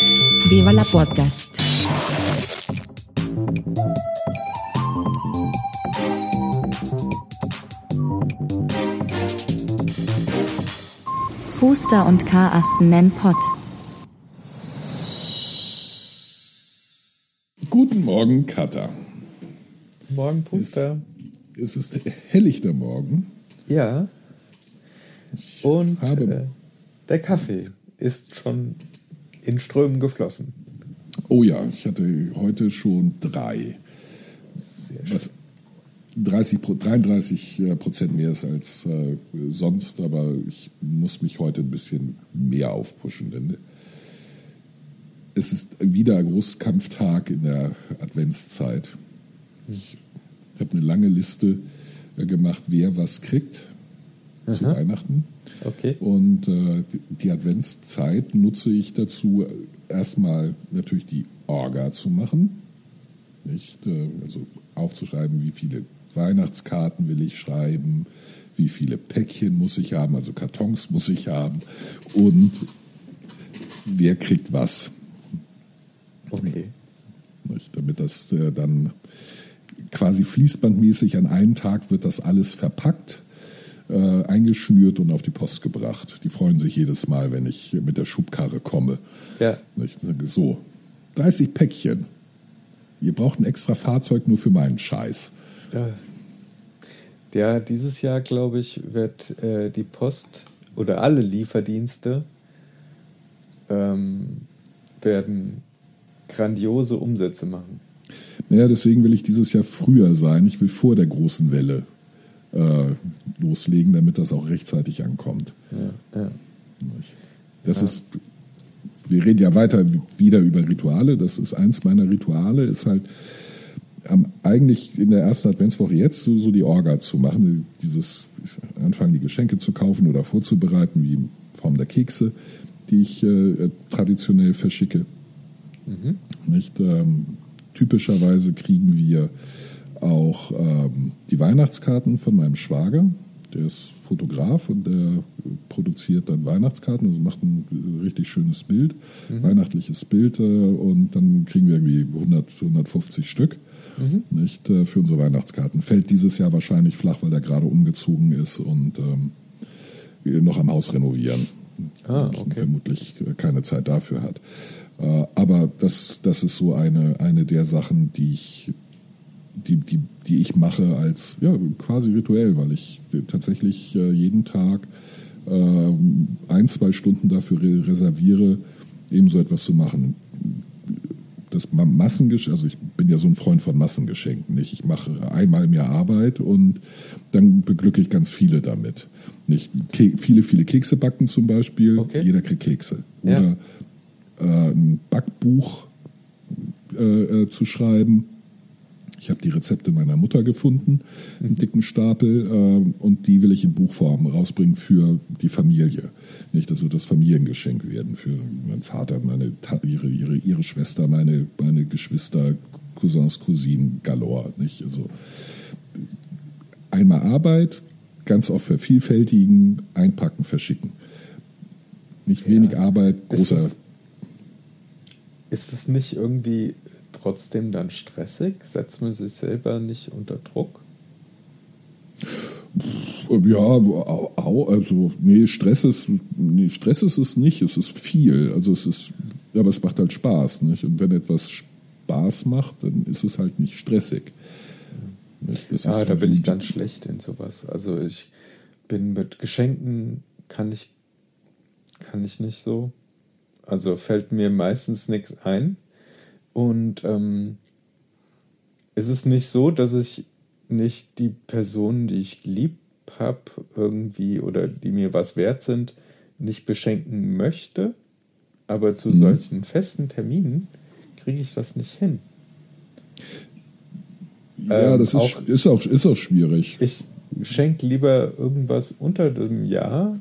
Viva la podcast. Puster und Karasten nennen Pott. Guten Morgen, Katha. Morgen Puster. Es ist helllichter Morgen. Ja. Und habe- äh, der Kaffee ist schon in Strömen geflossen. Oh ja, ich hatte heute schon drei. Sehr schön. Was 30, Pro- 33 äh, Prozent mehr ist als äh, sonst, aber ich muss mich heute ein bisschen mehr aufpushen, denn es ist wieder ein Großkampftag in der Adventszeit. Ich habe eine lange Liste äh, gemacht, wer was kriegt zu Aha. Weihnachten. Okay. Und äh, die- die Adventszeit nutze ich dazu, erstmal natürlich die Orga zu machen. Nicht? Äh, Also aufzuschreiben, wie viele Weihnachtskarten will ich schreiben, wie viele Päckchen muss ich haben, also Kartons muss ich haben und wer kriegt was. Okay. Nicht? Damit das äh, dann quasi fließbandmäßig an einem Tag wird das alles verpackt, äh, eingeschnürt und auf die Post gebracht. Die freuen sich jedes Mal, wenn ich mit der Schubkarre komme. Ja. Nicht? So, 30 Päckchen. Ihr braucht ein extra Fahrzeug nur für meinen Scheiß. Ja, ja dieses Jahr, glaube ich, wird äh, die Post oder alle Lieferdienste ähm, werden grandiose Umsätze machen. Naja, deswegen will ich dieses Jahr früher sein. Ich will vor der großen Welle äh, loslegen, damit das auch rechtzeitig ankommt. Ja, ja. Das ist, wir reden ja weiter wieder über Rituale. Das ist eins meiner Rituale, ist halt am, eigentlich in der ersten Adventswoche jetzt so, so die Orga zu machen, dieses anfangen, die Geschenke zu kaufen oder vorzubereiten, wie in Form der Kekse, die ich äh, traditionell verschicke. Nicht? Ähm, typischerweise kriegen wir auch ähm, die Weihnachtskarten von meinem Schwager. Der ist Fotograf und der produziert dann Weihnachtskarten, also macht ein richtig schönes Bild, weihnachtliches Bild äh, und dann kriegen wir irgendwie 100, 150 Stück. Nicht, äh, für unsere Weihnachtskarten. Fällt dieses Jahr wahrscheinlich flach, weil er gerade umgezogen ist und ähm, noch am Haus renovieren. Ah, Und okay. vermutlich äh, keine Zeit dafür hat. Äh, Aber das, das ist so eine, eine der Sachen, die ich, die, die, die ich mache als ja, quasi rituell, weil ich tatsächlich äh, jeden Tag ähm, ein, zwei Stunden dafür re- reserviere, eben so etwas zu machen. Das Ma- Massengeschenk, also ich bin ja so ein Freund von Massengeschenken. Nicht? Ich mache einmal mehr Arbeit und dann beglücke ich ganz viele damit. Nicht? Ke viele, viele Kekse backen zum Beispiel. Okay. Jeder kriegt Kekse. Ja. Oder äh, ein Backbuch äh, äh, zu schreiben. Ich habe die Rezepte meiner Mutter gefunden, einen dicken Stapel, äh, und die will ich in Buchform rausbringen für die Familie. Nicht, dass so das Familiengeschenk werden für meinen Vater, meine ihre, ihre, ihre Schwester, meine, meine Geschwister, Cousins, Cousinen, Galore. Nicht? Also einmal Arbeit, ganz oft vervielfältigen, einpacken, verschicken. Nicht wenig Arbeit, großer. Ist es nicht irgendwie trotzdem dann stressig? Setzt man sich selber nicht unter Druck? Ja, au, au, also nee, Stress ist, nee, Stress ist es nicht, es ist viel. Also es ist, aber es macht halt Spaß, nicht? Und wenn etwas Spaß macht, dann ist es halt nicht stressig. Nicht? Ja, da bin ich ganz schlecht in sowas. Also ich bin mit Geschenken kann ich kann ich nicht so. Also fällt mir meistens nichts ein. Und ähm, es ist nicht so, dass ich nicht die Personen, die ich lieb habe, irgendwie oder die mir was wert sind, nicht beschenken möchte. Aber zu solchen festen Terminen kriege ich das nicht hin. Ja, ähm, das ist, auch- ist, auch, ist auch schwierig. Ich schenke lieber irgendwas unter dem Jahr.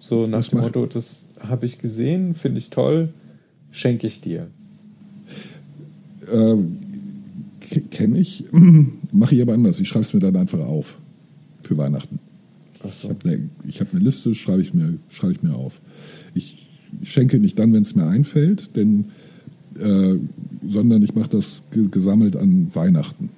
So nach Was dem Motto, das habe ich gesehen, finde ich toll, schenke ich dir. Ähm, Kenne ich, mache ich aber anders. Ich schreibe es mir dann einfach auf für Weihnachten. Ach so. Ich habe eine, hab eine Liste, schreibe ich, mir, schreibe ich mir auf. Ich schenke nicht dann, wenn es mir einfällt, denn, äh, sondern ich mache das gesammelt an Weihnachten.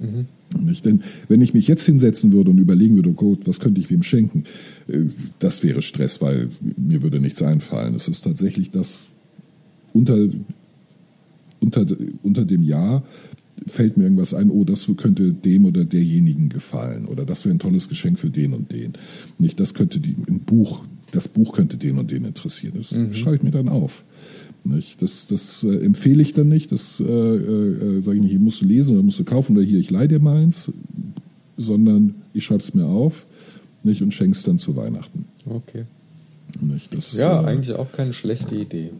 Mhm. Nicht? Denn wenn ich mich jetzt hinsetzen würde und überlegen würde, oh Gott, was könnte ich wem schenken, äh, das wäre Stress, weil mir würde nichts einfallen. Es ist tatsächlich das unter, unter, unter dem Jahr fällt mir irgendwas ein, oh, das könnte dem oder derjenigen gefallen oder das wäre ein tolles Geschenk für den und den. Nicht, das könnte die, ein Buch, das Buch könnte den und den interessieren. Das mhm. schreibe ich mir dann auf. Nicht? Das, das äh, empfehle ich dann nicht. Das äh, äh, sage ich nicht, hier musst du lesen oder musst du kaufen oder hier, ich leih dir meins, sondern ich schreibe es mir auf nicht? und schenke es dann zu Weihnachten. Okay. Nicht? Das, ja, äh, eigentlich auch keine schlechte Idee.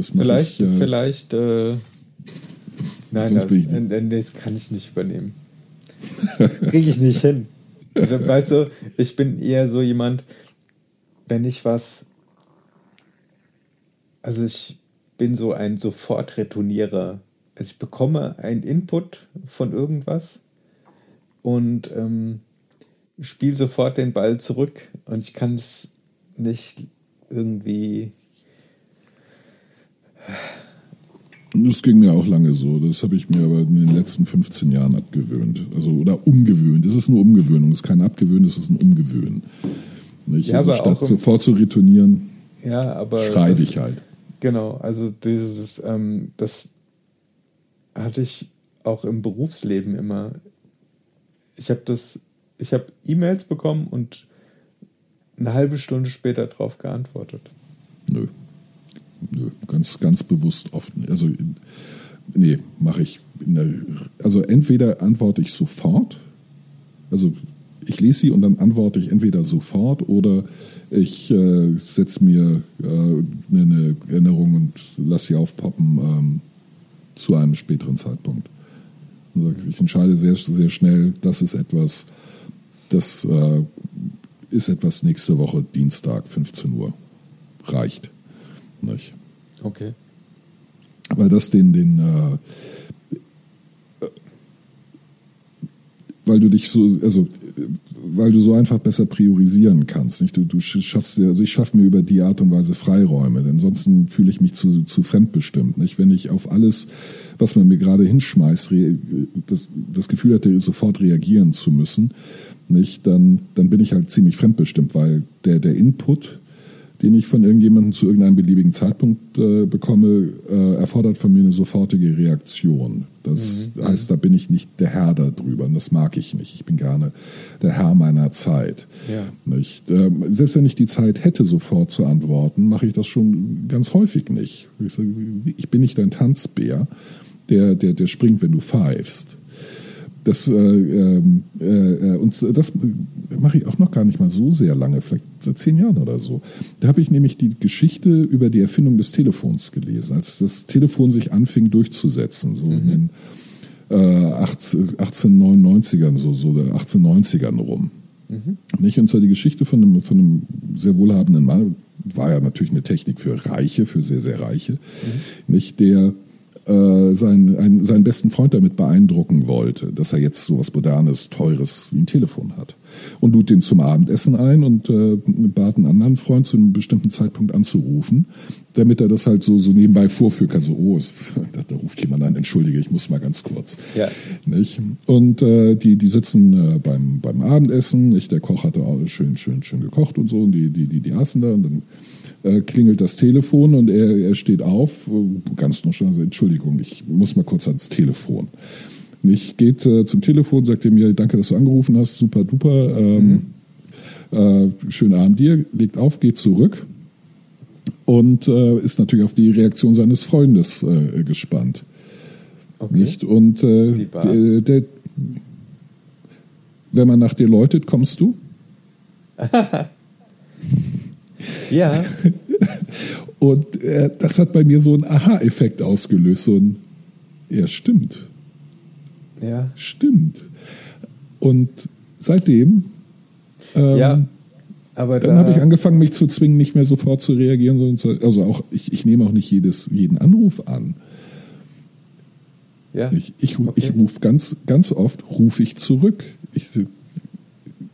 Vielleicht, ich, äh, vielleicht, äh, nein, das, das kann ich nicht übernehmen. Kriege ich nicht hin. Also, weißt du, ich bin eher so jemand, wenn ich was, also ich bin so ein Sofort-Retournierer. Also ich bekomme einen Input von irgendwas und ähm, spiele sofort den Ball zurück und ich kann es nicht irgendwie. Das ging mir auch lange so. Das habe ich mir aber in den letzten 15 Jahren abgewöhnt. Also, oder umgewöhnt. Es ist eine Umgewöhnung. Es ist kein Abgewöhnen, es ist ein Umgewöhnen. Nicht? Ja, also statt sofort zu retournieren, ja, aber schreibe ich halt. Genau, also dieses, ähm, das hatte ich auch im Berufsleben immer. Ich habe das, ich habe E-Mails bekommen und eine halbe Stunde später darauf geantwortet. Nö. Nö, ganz, ganz bewusst oft. Also, nee, mache ich. Der, also, entweder antworte ich sofort, also ich lese sie und dann antworte ich entweder sofort oder ich äh, setze mir äh, eine Erinnerung und lasse sie aufpoppen ähm, zu einem späteren Zeitpunkt. Also ich entscheide sehr, sehr schnell, das ist etwas, das äh, ist etwas nächste Woche, Dienstag, 15 Uhr. Reicht. Nicht? Okay. Weil das den, den äh, weil du dich so, also weil du so einfach besser priorisieren kannst. Nicht? Du, du schaffst dir, also ich schaffe mir über die Art und Weise Freiräume, denn ansonsten fühle ich mich zu, zu fremdbestimmt. Nicht? Wenn ich auf alles, was man mir gerade hinschmeißt, das, das Gefühl hatte, sofort reagieren zu müssen, nicht, dann, dann bin ich halt ziemlich fremdbestimmt, weil der, der Input, den ich von irgendjemandem zu irgendeinem beliebigen Zeitpunkt äh, bekomme, äh, erfordert von mir eine sofortige Reaktion. Das mhm. heißt, da bin ich nicht der Herr darüber und das mag ich nicht. Ich bin gerne der Herr meiner Zeit. Ja. Nicht? Ähm, selbst wenn ich die Zeit hätte, sofort zu antworten, mache ich das schon ganz häufig nicht. Ich, sage, ich bin nicht ein Tanzbär, der, der, der springt, wenn du pfeifst. Das, äh, ähm, äh, und das mache ich auch noch gar nicht mal so sehr lange, vielleicht seit zehn Jahren oder so. Da habe ich nämlich die Geschichte über die Erfindung des Telefons gelesen, als das Telefon sich anfing durchzusetzen, so mhm. in den äh, 1899ern, so, so 1890ern rum. Mhm. Nicht? Und zwar die Geschichte von einem, von einem sehr wohlhabenden Mann, war ja natürlich eine Technik für Reiche, für sehr, sehr Reiche, mhm. nicht? der äh, seinen, einen, seinen besten Freund damit beeindrucken wollte, dass er jetzt so was Modernes, Teures wie ein Telefon hat. Und lud ihn zum Abendessen ein und äh, bat einen anderen Freund zu einem bestimmten Zeitpunkt anzurufen, damit er das halt so, so nebenbei vorführen kann. So, oh, da, da ruft jemand an, entschuldige, ich muss mal ganz kurz. Ja. Nicht? Und äh, die, die sitzen äh, beim, beim Abendessen, nicht? der Koch hatte auch schön, schön, schön gekocht und so, und die, die, die, die aßen da und dann äh, klingelt das Telefon und er, er steht auf, äh, ganz nonchalant, also, Entschuldigung, ich muss mal kurz ans Telefon. Ich geht äh, zum Telefon, sagt ihm, ja, danke, dass du angerufen hast, super duper, ähm, mhm. äh, schönen Abend dir, legt auf, geht zurück und äh, ist natürlich auf die Reaktion seines Freundes äh, gespannt. Okay. Nicht? Und äh, der, der, wenn man nach dir läutet, kommst du? Ja. Und äh, das hat bei mir so einen Aha-Effekt ausgelöst. So ein, ja, stimmt. Ja. Stimmt. Und seitdem. Ähm, ja. Aber dann da habe ich angefangen, mich zu zwingen, nicht mehr sofort zu reagieren, sondern zu, also auch ich, ich nehme auch nicht jedes, jeden Anruf an. Ja. Ich, ich, okay. ich rufe ganz, ganz oft rufe ich zurück. Ich,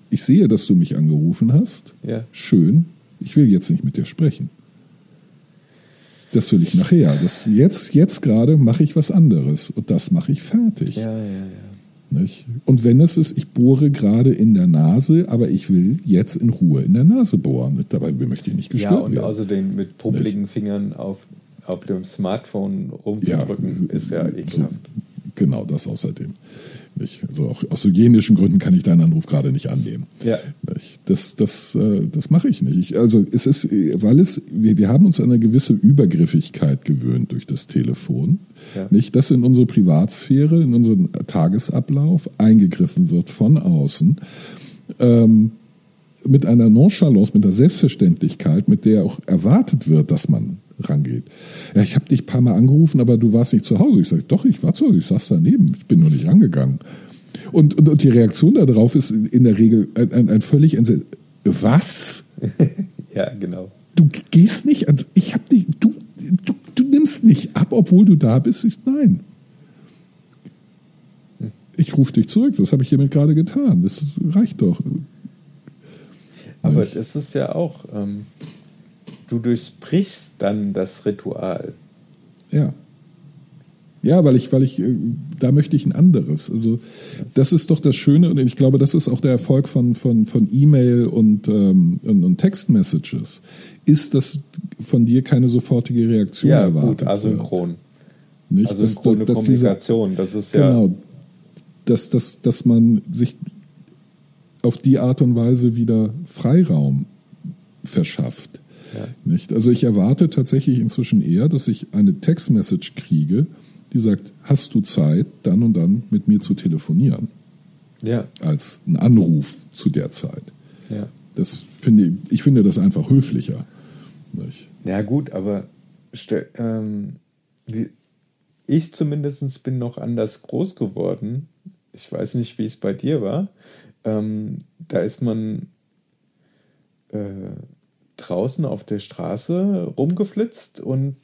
ich sehe, dass du mich angerufen hast. Ja. Schön ich will jetzt nicht mit dir sprechen. Das will ich nachher. Das, jetzt jetzt gerade mache ich was anderes und das mache ich fertig. Ja, ja, ja. Nicht? Und wenn es ist, ich bohre gerade in der Nase, aber ich will jetzt in Ruhe in der Nase bohren. Dabei möchte ich nicht Ja, gestört und werden. außerdem mit puppeligen Fingern auf, auf dem Smartphone rumzudrücken, ist ja so, ekelhaft. genau, das außerdem. Nicht? Also auch aus hygienischen Gründen kann ich deinen Anruf gerade nicht annehmen. Ja. Nicht? Das, das, äh, das mache ich nicht. Ich, also es ist, weil es, wir, wir haben uns an eine gewisse Übergriffigkeit gewöhnt durch das Telefon. Ja. Nicht, dass in unsere Privatsphäre, in unseren Tagesablauf eingegriffen wird von außen. Ähm, mit einer Nonchalance, mit einer Selbstverständlichkeit, mit der auch erwartet wird, dass man rangeht. Ja, ich habe dich ein paar Mal angerufen, aber du warst nicht zu Hause. Ich sage, doch, ich war zu Hause, ich saß daneben, ich bin nur nicht rangegangen. Und, und, und die Reaktion darauf ist in der Regel ein, ein, ein völlig entse- Was? Ja, genau. Du gehst nicht, also ich habe dich, du, du, du nimmst nicht ab, obwohl du da bist. Ich, nein. Ich rufe dich zurück, das habe ich hiermit gerade getan. Das reicht doch. Aber Nicht? es ist ja auch, ähm, du durchbrichst dann das Ritual. Ja. Ja, weil ich, weil ich, äh, da möchte ich ein anderes. Also das ist doch das Schöne und ich glaube, das ist auch der Erfolg von, von, von E-Mail und, ähm, und, und Textmessages, ist, dass von dir keine sofortige Reaktion Ja, erwartet gut, asynchron. wird. Nicht? Asynchrone Dass- dass dieser- Kommunikation, das ist ja. Genau. Dass, dass, dass man sich auf die Art und Weise wieder Freiraum verschafft. Ja. Nicht? Also ich erwarte tatsächlich inzwischen eher, dass ich eine Textmessage kriege, die sagt, hast du Zeit, dann und dann mit mir zu telefonieren, Ja, als ein Anruf zu der Zeit. ja. Das finde ich, ich finde das einfach höflicher. Nicht? Ja, gut, aber ähm, ich zumindest bin noch anders groß geworden. Ich weiß nicht, wie es bei dir war. Ähm, da ist man äh, draußen auf der Straße rumgeflitzt und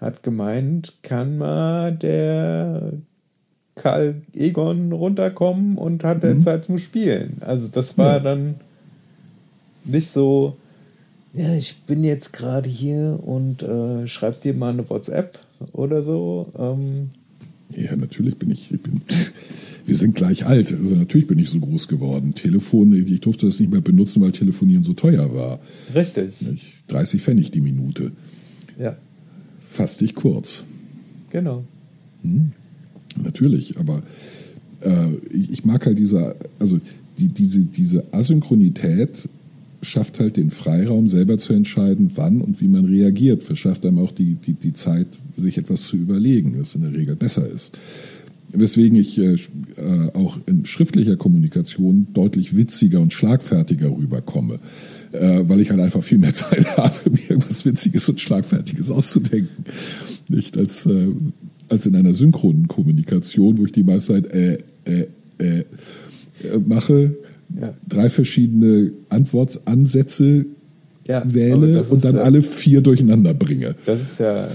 hat gemeint, kann mal der Karl Egon runterkommen und hat er Zeit zum Spielen. Also das war Ja. dann nicht so, ja, ich bin jetzt gerade hier und äh, schreib dir mal eine WhatsApp oder so. Ähm, Ja, natürlich bin ich, ich bin, wir sind gleich alt. Also natürlich bin ich so groß geworden. Telefon, ich durfte das nicht mehr benutzen, weil Telefonieren so teuer war. richtig. Nicht? 30 Pfennig die Minute. Ja, Fass dich kurz. genau. Natürlich, aber äh, ich, mag halt diese, also die, diese, diese Asynchronität schafft halt den Freiraum, selber zu entscheiden, wann und wie man reagiert, verschafft einem auch die, die, die Zeit, sich etwas zu überlegen, was in der Regel besser ist. Weswegen ich äh, äh, auch in schriftlicher Kommunikation deutlich witziger und schlagfertiger rüberkomme, äh, weil ich halt einfach viel mehr Zeit habe, mir irgendwas Witziges und Schlagfertiges auszudenken. Nicht als, äh, als in einer synchronen Kommunikation, wo ich die meiste Zeit äh, äh, äh, äh, mache, Ja. drei verschiedene Antwortansätze Ja, wähle und dann alle vier durcheinander bringe. Das ist ja,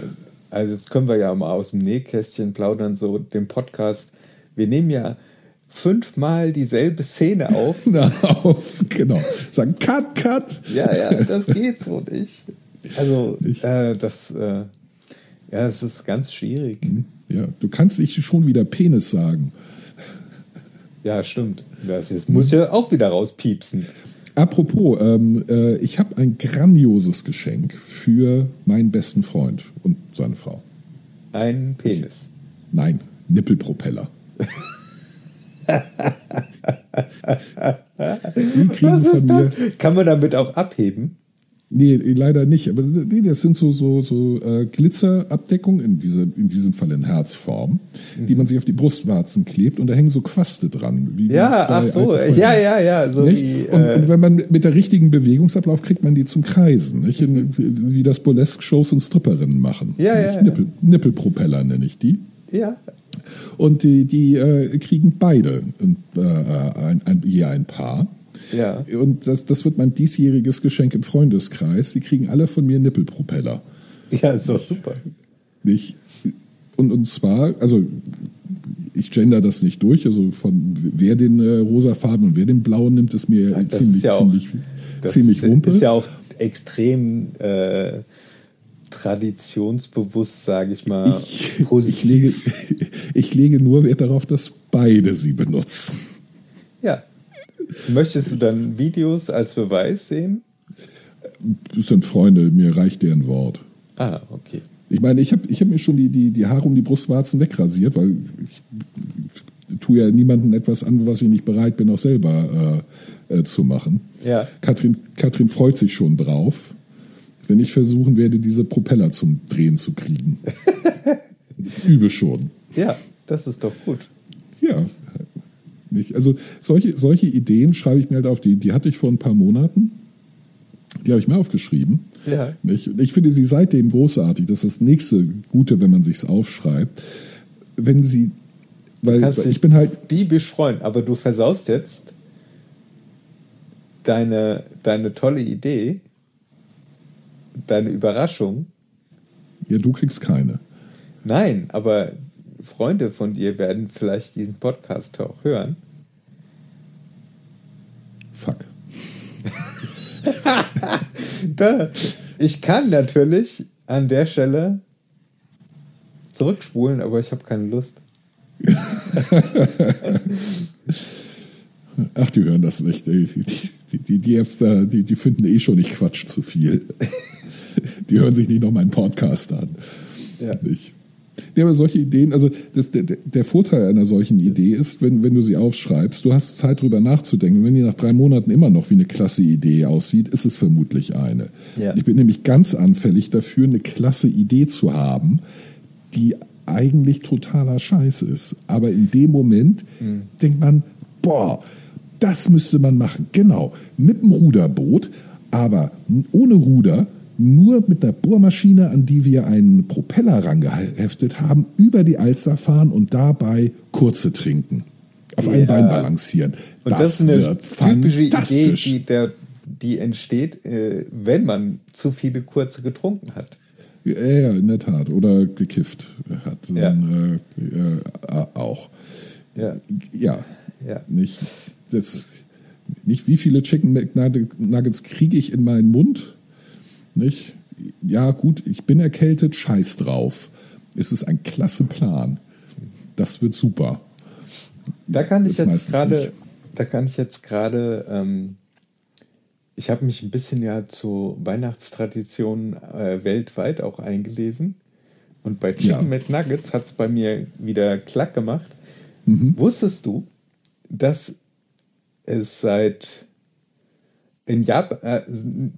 also jetzt können wir ja mal aus dem Nähkästchen plaudern, so den Podcast. Wir nehmen ja fünfmal dieselbe Szene auf. Na, auf, genau. Sagen, cut, cut. Ja, ja, das geht so nicht. Also, Nicht. äh, das, äh, ja, es ist ganz schwierig. Ja, du kannst nicht schon wieder Penis sagen. Ja, stimmt. Das jetzt muss ich ja auch wieder rauspiepsen. Apropos, ähm, äh, ich habe ein grandioses Geschenk für meinen besten Freund und seine Frau. Ein Penis. Nein, Nippelpropeller. Was von ist das? Kann man damit auch abheben? Nee, leider nicht. Aber nee, das sind so, so, so äh, Glitzerabdeckungen, in, dieser, in diesem Fall in Herzform, die man sich auf die Brustwarzen klebt und da hängen so Quaste dran. Wie Ja, ach so. Ja, ja, ja. So Nicht? wie, und, äh, und wenn man mit der richtigen Bewegungsablauf kriegt man die zum Kreisen, nicht? In, wie das Burlesque-Shows und Stripperinnen machen. Ja, ja, ja. Nippel, Nippelpropeller nenne ich die. ja. Und die, die äh, kriegen beide äh, ein, ein, je ein Paar. Ja. Und das, das wird mein diesjähriges Geschenk im Freundeskreis. Die kriegen alle von mir Nippelpropeller. Ja, ist doch super. Nicht? Und, und zwar, also ich gender das nicht durch, also von wer den äh, rosafarben und wer den blauen nimmt, ist mir Das ziemlich, ist ja auch- ziemlich, Das ziemlich ist, wumpe. ist ja auch extrem äh, traditionsbewusst, sage ich mal, Ich, ich, lege, ich lege nur Wert darauf, dass beide sie benutzen. Möchtest du dann Videos als Beweis sehen? Das sind Freunde, mir reicht deren Wort. Ah, okay. Ich meine, ich habe ich hab mir schon die, die, die Haare um die Brustwarzen wegrasiert, weil ich, ich tue ja niemandem etwas an, was ich nicht bereit bin, auch selber äh, äh, zu machen. Ja. Katrin, Katrin freut sich schon drauf, wenn ich versuchen werde, diese Propeller zum Drehen zu kriegen. Übe schon. Ja, das ist doch gut. Ja. Nicht? Also solche, solche Ideen schreibe ich mir halt auf. Die, die hatte ich vor ein paar Monaten. Die habe ich mir aufgeschrieben. Ja. Ich, ich finde sie seitdem großartig. Das ist das nächste Gute, wenn man sich's aufschreibt. Wenn sie, weil, weil ich bin halt, diebisch freuen, aber du versaust jetzt deine, deine tolle Idee, deine Überraschung. ja, du kriegst keine. Nein, aber Freunde von dir werden vielleicht diesen Podcast auch hören. Fuck. Da, ich kann natürlich an der Stelle zurückspulen, aber ich habe keine Lust. Ach, die hören das nicht. Die, die, die, die, die, die, die finden eh schon, ich quatsch zu viel. Die hören sich nicht noch meinen Podcast an. Ja. Nicht. Ja, aber solche Ideen, also das, der, der Vorteil einer solchen Idee ist, wenn, wenn du sie aufschreibst, du hast Zeit drüber nachzudenken. Wenn die nach drei Monaten immer noch wie eine klasse Idee aussieht, ist es vermutlich eine. Ja. Ich bin nämlich ganz anfällig dafür, eine klasse Idee zu haben, die eigentlich totaler Scheiß ist. Aber in dem Moment denkt man, boah, das müsste man machen. Genau, mit dem Ruderboot, aber ohne Ruder, nur mit einer Bohrmaschine, an die wir einen Propeller rangeheftet haben, über die Alster fahren und dabei kurze trinken. Auf einem Ja. Bein balancieren. Und das, ist eine wird typische Idee, die, der, die entsteht, äh, wenn man zu viele kurze getrunken hat. Ja, ja, in der Tat. Oder gekifft hat. Ja. Dann, äh, äh, auch. Ja. Ja. Ja. Nicht, das, nicht wie viele Chicken McNuggets kriege ich in meinen Mund. Nicht? Ja, gut, ich bin erkältet, scheiß drauf. Es ist ein klasse Plan. Das wird super. Da kann ich Das jetzt gerade, da kann ich jetzt gerade, ähm, ich habe mich ein bisschen ja zu Weihnachtstraditionen äh, weltweit auch eingelesen. Und bei Chicken Ja. McNuggets hat es bei mir wieder klack gemacht. Mhm. Wusstest du, dass es seit in Japan, äh,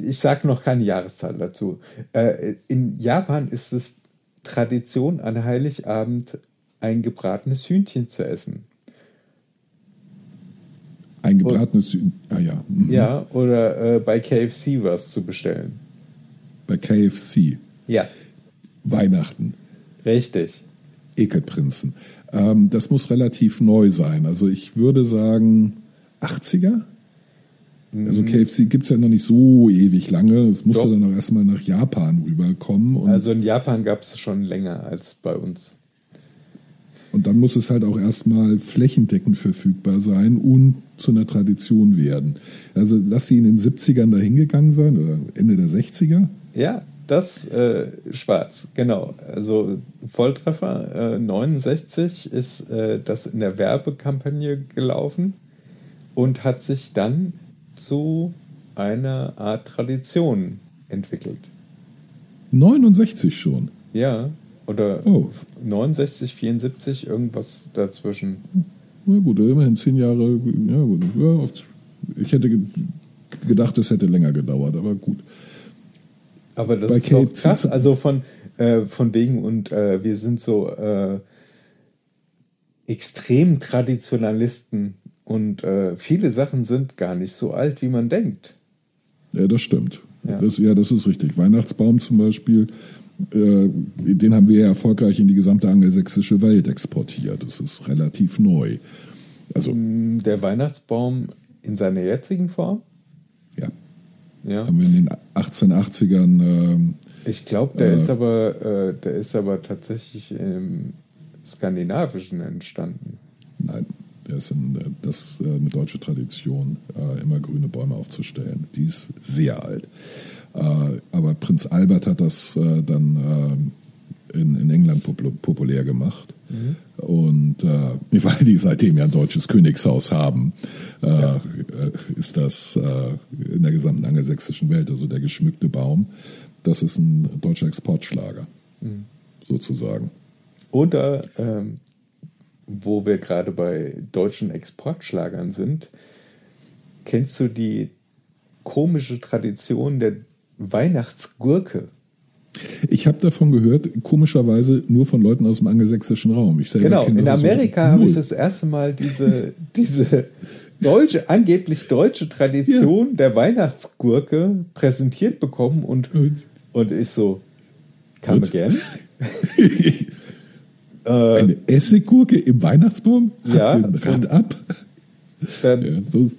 ich sage noch keine Jahreszahl dazu, äh, in Japan ist es Tradition, an Heiligabend ein gebratenes Hühnchen zu essen. Ein gebratenes Hühn. Ah ja. mhm. Ja, oder äh, bei KFC was zu bestellen. Bei KFC. Ja, Weihnachten. richtig. Ekelprinzen. Ähm, das muss relativ neu sein. Also ich würde sagen 80er. Also KFC gibt es ja noch nicht so ewig lange. Es musste Doch. dann auch erstmal nach Japan rüberkommen. Und, Also in Japan gab es schon länger als bei uns. und dann muss es halt auch erstmal flächendeckend verfügbar sein und zu einer Tradition werden. Also lass sie in den 70ern dahin gegangen sein oder Ende der 60er. Ja, das äh, schwarz, genau. Also Volltreffer äh, 69 ist äh, das in der Werbekampagne gelaufen und hat sich dann zu einer Art Tradition entwickelt. 69 schon. Ja, oder Oh. 69, 74, irgendwas dazwischen. Na gut, immerhin zehn Jahre. Ja, gut. Ja, ich hätte ge- gedacht, es hätte länger gedauert, aber gut. Aber das Bei ist doch KFC krass, also von, äh, von wegen und äh, wir sind so äh, extrem Traditionalisten und äh, viele Sachen sind gar nicht so alt, wie man denkt. Ja, das stimmt. Ja. Das, ja, das ist richtig. Weihnachtsbaum zum Beispiel, äh, den haben wir ja erfolgreich in die gesamte angelsächsische Welt exportiert. Das ist relativ neu. Also, Der Weihnachtsbaum in seiner jetzigen Form, ja, ja. haben wir in den 1880ern, ähm, Ich glaube, der Äh. ist aber, äh, der ist aber tatsächlich im Skandinavischen entstanden. nein, ist in, äh, das äh, eine deutsche Tradition, äh, immer grüne Bäume aufzustellen. Die ist sehr alt. Äh, aber Prinz Albert hat das äh, dann äh, in, in, England popul populär gemacht. Mhm. Und äh, weil die seitdem ja ein deutsches Königshaus haben, äh, ja. Äh, ist das in der gesamten angelsächsischen Welt, also der geschmückte Baum, das ist ein deutscher Exportschlager, mhm. sozusagen. Oder ähm, wo wir gerade bei deutschen Exportschlagern sind, kennst du die komische Tradition der Weihnachtsgurke? Ich habe davon gehört, komischerweise nur von Leuten aus dem angelsächsischen Raum. Ich genau, in Amerika habe ich das erste Mal diese, diese deutsche, angeblich deutsche Tradition ja. der Weihnachtsgurke präsentiert bekommen und, und ich so, come again? Eine Essiggurke im Weihnachtsbaum? Ja. Rad ab? Dann, ja, so.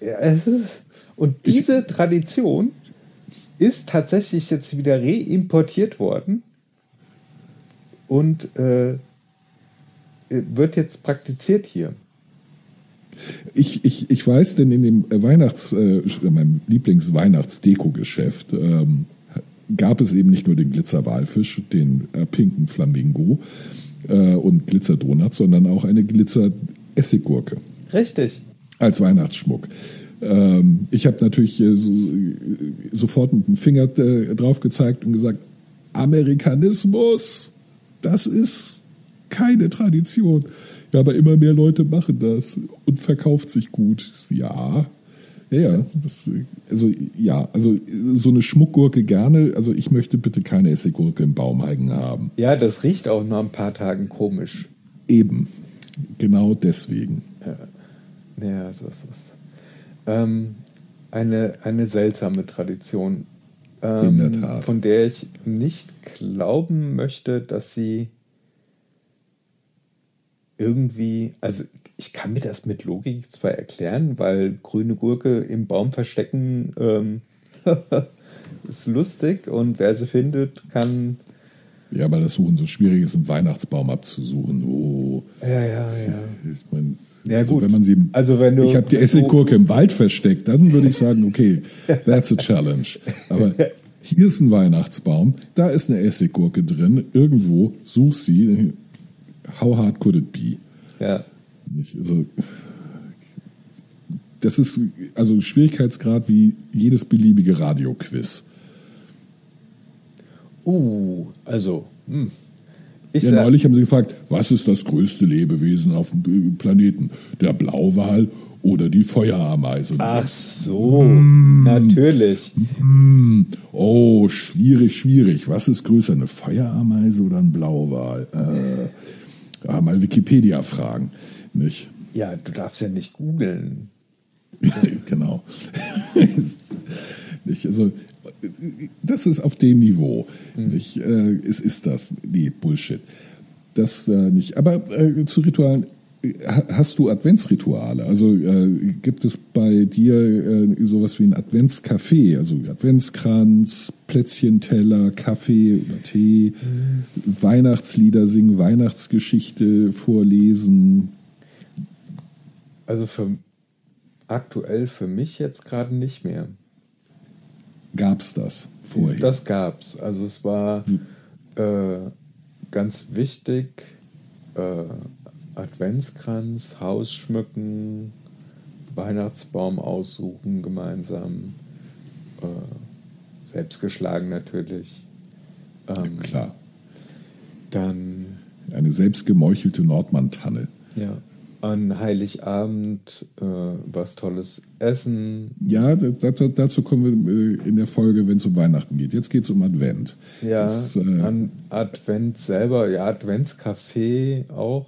ja, es ist, und diese Tradition ist tatsächlich jetzt wieder reimportiert worden und äh, wird jetzt praktiziert hier. Ich, ich, ich weiß, denn in dem Weihnachts, äh, meinem Lieblings-Weihnachtsdeko-Geschäft ähm, gab es eben nicht nur den Glitzerwalfisch, den äh, pinken Flamingo äh, und Glitzerdonut, sondern auch eine Glitzer-Essiggurke. Richtig. Als Weihnachtsschmuck. Ähm, ich habe natürlich äh, so, sofort mit dem Finger äh, drauf gezeigt und gesagt, Amerikanismus, das ist keine Tradition. Ja, aber immer mehr Leute machen das und verkauft sich gut. Ja, ja, ja. Das, also ja, also so eine Schmuckgurke gerne. Also ich möchte bitte keine Essiggurke im Baumheigen haben. Ja, das riecht auch nach ein paar Tagen komisch. Eben, genau deswegen. Ja, ja das ist ähm, eine, eine seltsame Tradition, ähm, In der Tat. von der ich nicht glauben möchte, dass sie irgendwie, also ich kann mir das mit Logik zwar erklären, weil grüne Gurke im Baum verstecken ähm, ist lustig und wer sie findet, kann. Ja, weil das Suchen so schwierig ist, einen Weihnachtsbaum abzusuchen. Oh. Ja, ja, ja. Ich meine, ja, also gut. wenn man sie, also wenn du, ich habe die Essiggurke im Wald versteckt, dann würde ich sagen, okay, that's a challenge. Aber hier ist ein Weihnachtsbaum, da ist eine Essiggurke drin, irgendwo, such sie. How hard could it be? Ja. Also, das ist also Schwierigkeitsgrad wie jedes beliebige Radioquiz. Uh, also, hm. Ja, neulich haben sie gefragt, was ist das größte Lebewesen auf dem Planeten? Der Blauwal oder die Feuerameise? Ach so, mm. natürlich. Mm. Oh, schwierig, schwierig. Was ist größer, eine Feuerameise oder ein Blauwal? Äh, ja, mal Wikipedia fragen, nicht? Ja, du darfst ja nicht googeln. genau. nicht, also das ist auf dem Niveau. Mhm. Nicht, äh, es ist das. Nee, Bullshit. Das äh, nicht. Aber äh, zu Ritualen. Äh, hast du Adventsrituale? Also äh, gibt es bei dir äh, sowas wie ein Adventscafé, also Adventskranz, Plätzchenteller, Kaffee oder Tee, mhm. Weihnachtslieder singen, Weihnachtsgeschichte vorlesen? Also für aktuell für mich jetzt gerade nicht mehr gab es das vorher? Das gab es. Also es war hm. äh, ganz wichtig, äh, Adventskranz, Haus schmücken, Weihnachtsbaum aussuchen gemeinsam, äh, selbst geschlagen natürlich. Ähm, ja, klar. Dann eine selbstgemeuchelte Nordmann-Tanne. Ja an Heiligabend äh, was Tolles essen. Ja, dazu, dazu kommen wir äh, in der Folge, wenn es um Weihnachten geht. Jetzt geht es um Advent. Ja, das, äh, an Advent selber, ja, Adventskaffee auch.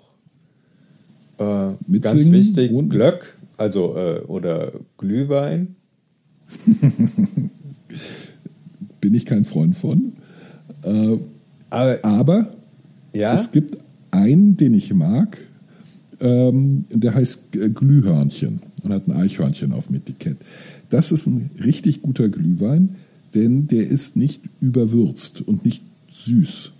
Äh, ganz Singen wichtig, Glöck, also äh, oder Glühwein. Bin ich kein Freund von. Äh, aber, aber ja? es gibt einen, den ich mag ähm, der heißt Glühhörnchen und hat ein Eichhörnchen auf dem Etikett. Das ist ein richtig guter Glühwein, denn der ist nicht überwürzt und nicht süß.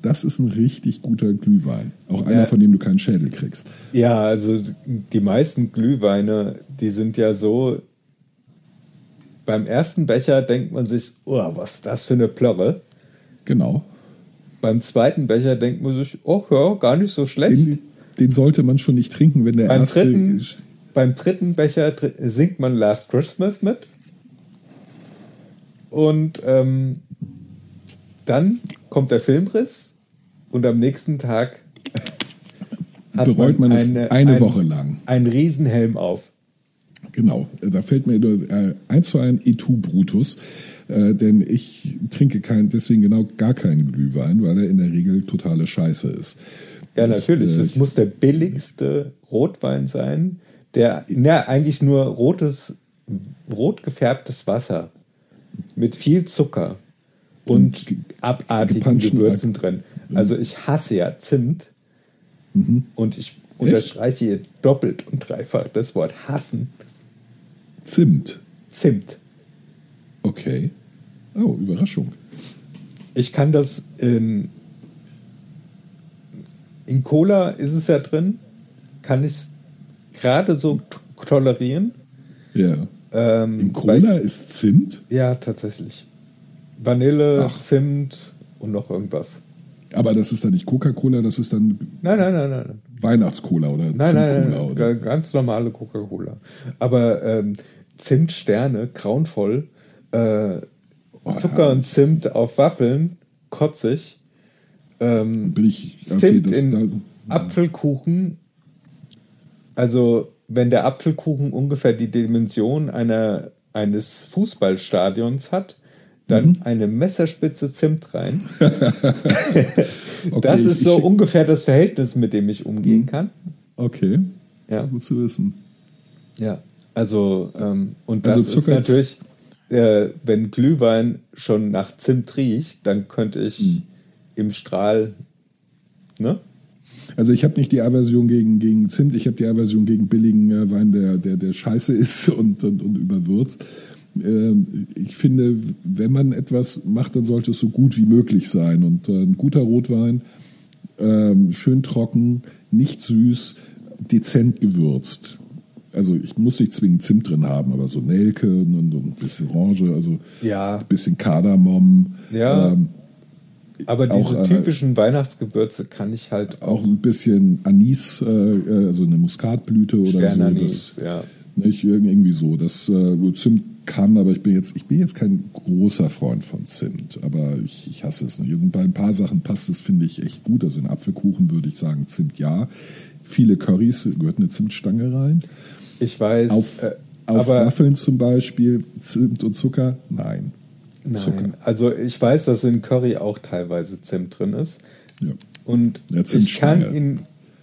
Das ist ein richtig guter Glühwein. Auch einer, ja. von dem du keinen Schädel kriegst. Ja, also die meisten Glühweine, die sind ja so, beim ersten Becher denkt man sich, oh, was ist das für eine Plörre? Genau. Beim zweiten Becher denkt man sich, oh ja, gar nicht so schlecht. Den, den sollte man schon nicht trinken, wenn der beim, erste. dritten, beim dritten Becher singt man Last Christmas mit. Und ähm, dann kommt der Filmriss und am nächsten Tag hat Bereut man es eine ein- Woche lang. Einen Riesenhelm auf. Genau, da fällt mir nur äh, eins zu ein Etu Brutus, äh, denn ich trinke kein, deswegen genau gar keinen Glühwein, weil er in der Regel totale Scheiße ist. Ja, natürlich. äh, Das muss der billigste Rotwein sein, der na, eigentlich nur rotes, rot gefärbtes Wasser mit viel Zucker und, Und ge- abartigen Gewürzen drin. Also ich hasse ja Zimt Mhm. und ich unterstreiche hier doppelt und dreifach das Wort hassen. Zimt. Zimt. Okay. Oh, Überraschung. Ich kann das in, in Cola ist es ja drin, kann ich es gerade so tolerieren. Ja. Ähm, In weil- Cola ist Zimt, Ja, tatsächlich. Vanille, Ach. Zimt und noch irgendwas. aber das ist dann nicht Coca-Cola, das ist dann Nein, nein, nein, nein. Weihnachts-Cola oder Nein, nein, nein, Zimt-Cola. nein. oder? Ga- Ganz normale Coca-Cola. Aber ähm, Zimtsterne, grauenvoll. Äh, Oh, Zucker und Zimt auf Waffeln, kotzig. Ähm, Bin ich, okay, Zimt in da, Apfelkuchen. Also, wenn der Apfelkuchen ungefähr die Dimension einer, eines Fußballstadions hat, dann Mhm. eine Messerspitze Zimt rein. okay, das ist so ungefähr das Verhältnis, mit dem ich umgehen kann. Okay, Ja, gut zu wissen. ja. Also, ähm, und das Also Zucker- ist natürlich, äh, wenn Glühwein schon nach Zimt riecht, dann könnte ich Hm. Im Strahl, ne? Also ich habe nicht die Aversion gegen, gegen Zimt, ich habe die Aversion gegen billigen äh, Wein, der, der, der scheiße ist und, und, und überwürzt. Ähm, ich finde, wenn man etwas macht, dann sollte es so gut wie möglich sein. Und äh, ein guter Rotwein, ähm, schön trocken, nicht süß, dezent gewürzt. Also ich muss nicht zwingend Zimt drin haben, aber so Nelke und, und ein bisschen Orange, also Ja. ein bisschen Kardamom. Ja. Ähm, Aber Auch, diese äh, typischen Weihnachtsgewürze kann ich halt auch ein bisschen Anis, äh, also eine Muskatblüte oder so. Das, ja. nicht, irg- irgendwie so. Das äh, Zimt kann, aber ich bin jetzt, ich bin jetzt kein großer Freund von Zimt, aber ich, ich hasse es nicht. Und bei ein paar Sachen passt es, finde ich, echt gut. Also in Apfelkuchen würde ich sagen, Zimt ja. Viele Currys gehört eine Zimtstange rein. Ich weiß, Auf, äh, auf Waffeln zum Beispiel, Zimt und Zucker? Nein. Zucker. nein. Also ich weiß, dass in Curry auch teilweise Zimt drin ist. Ja. Und ich kann ihn,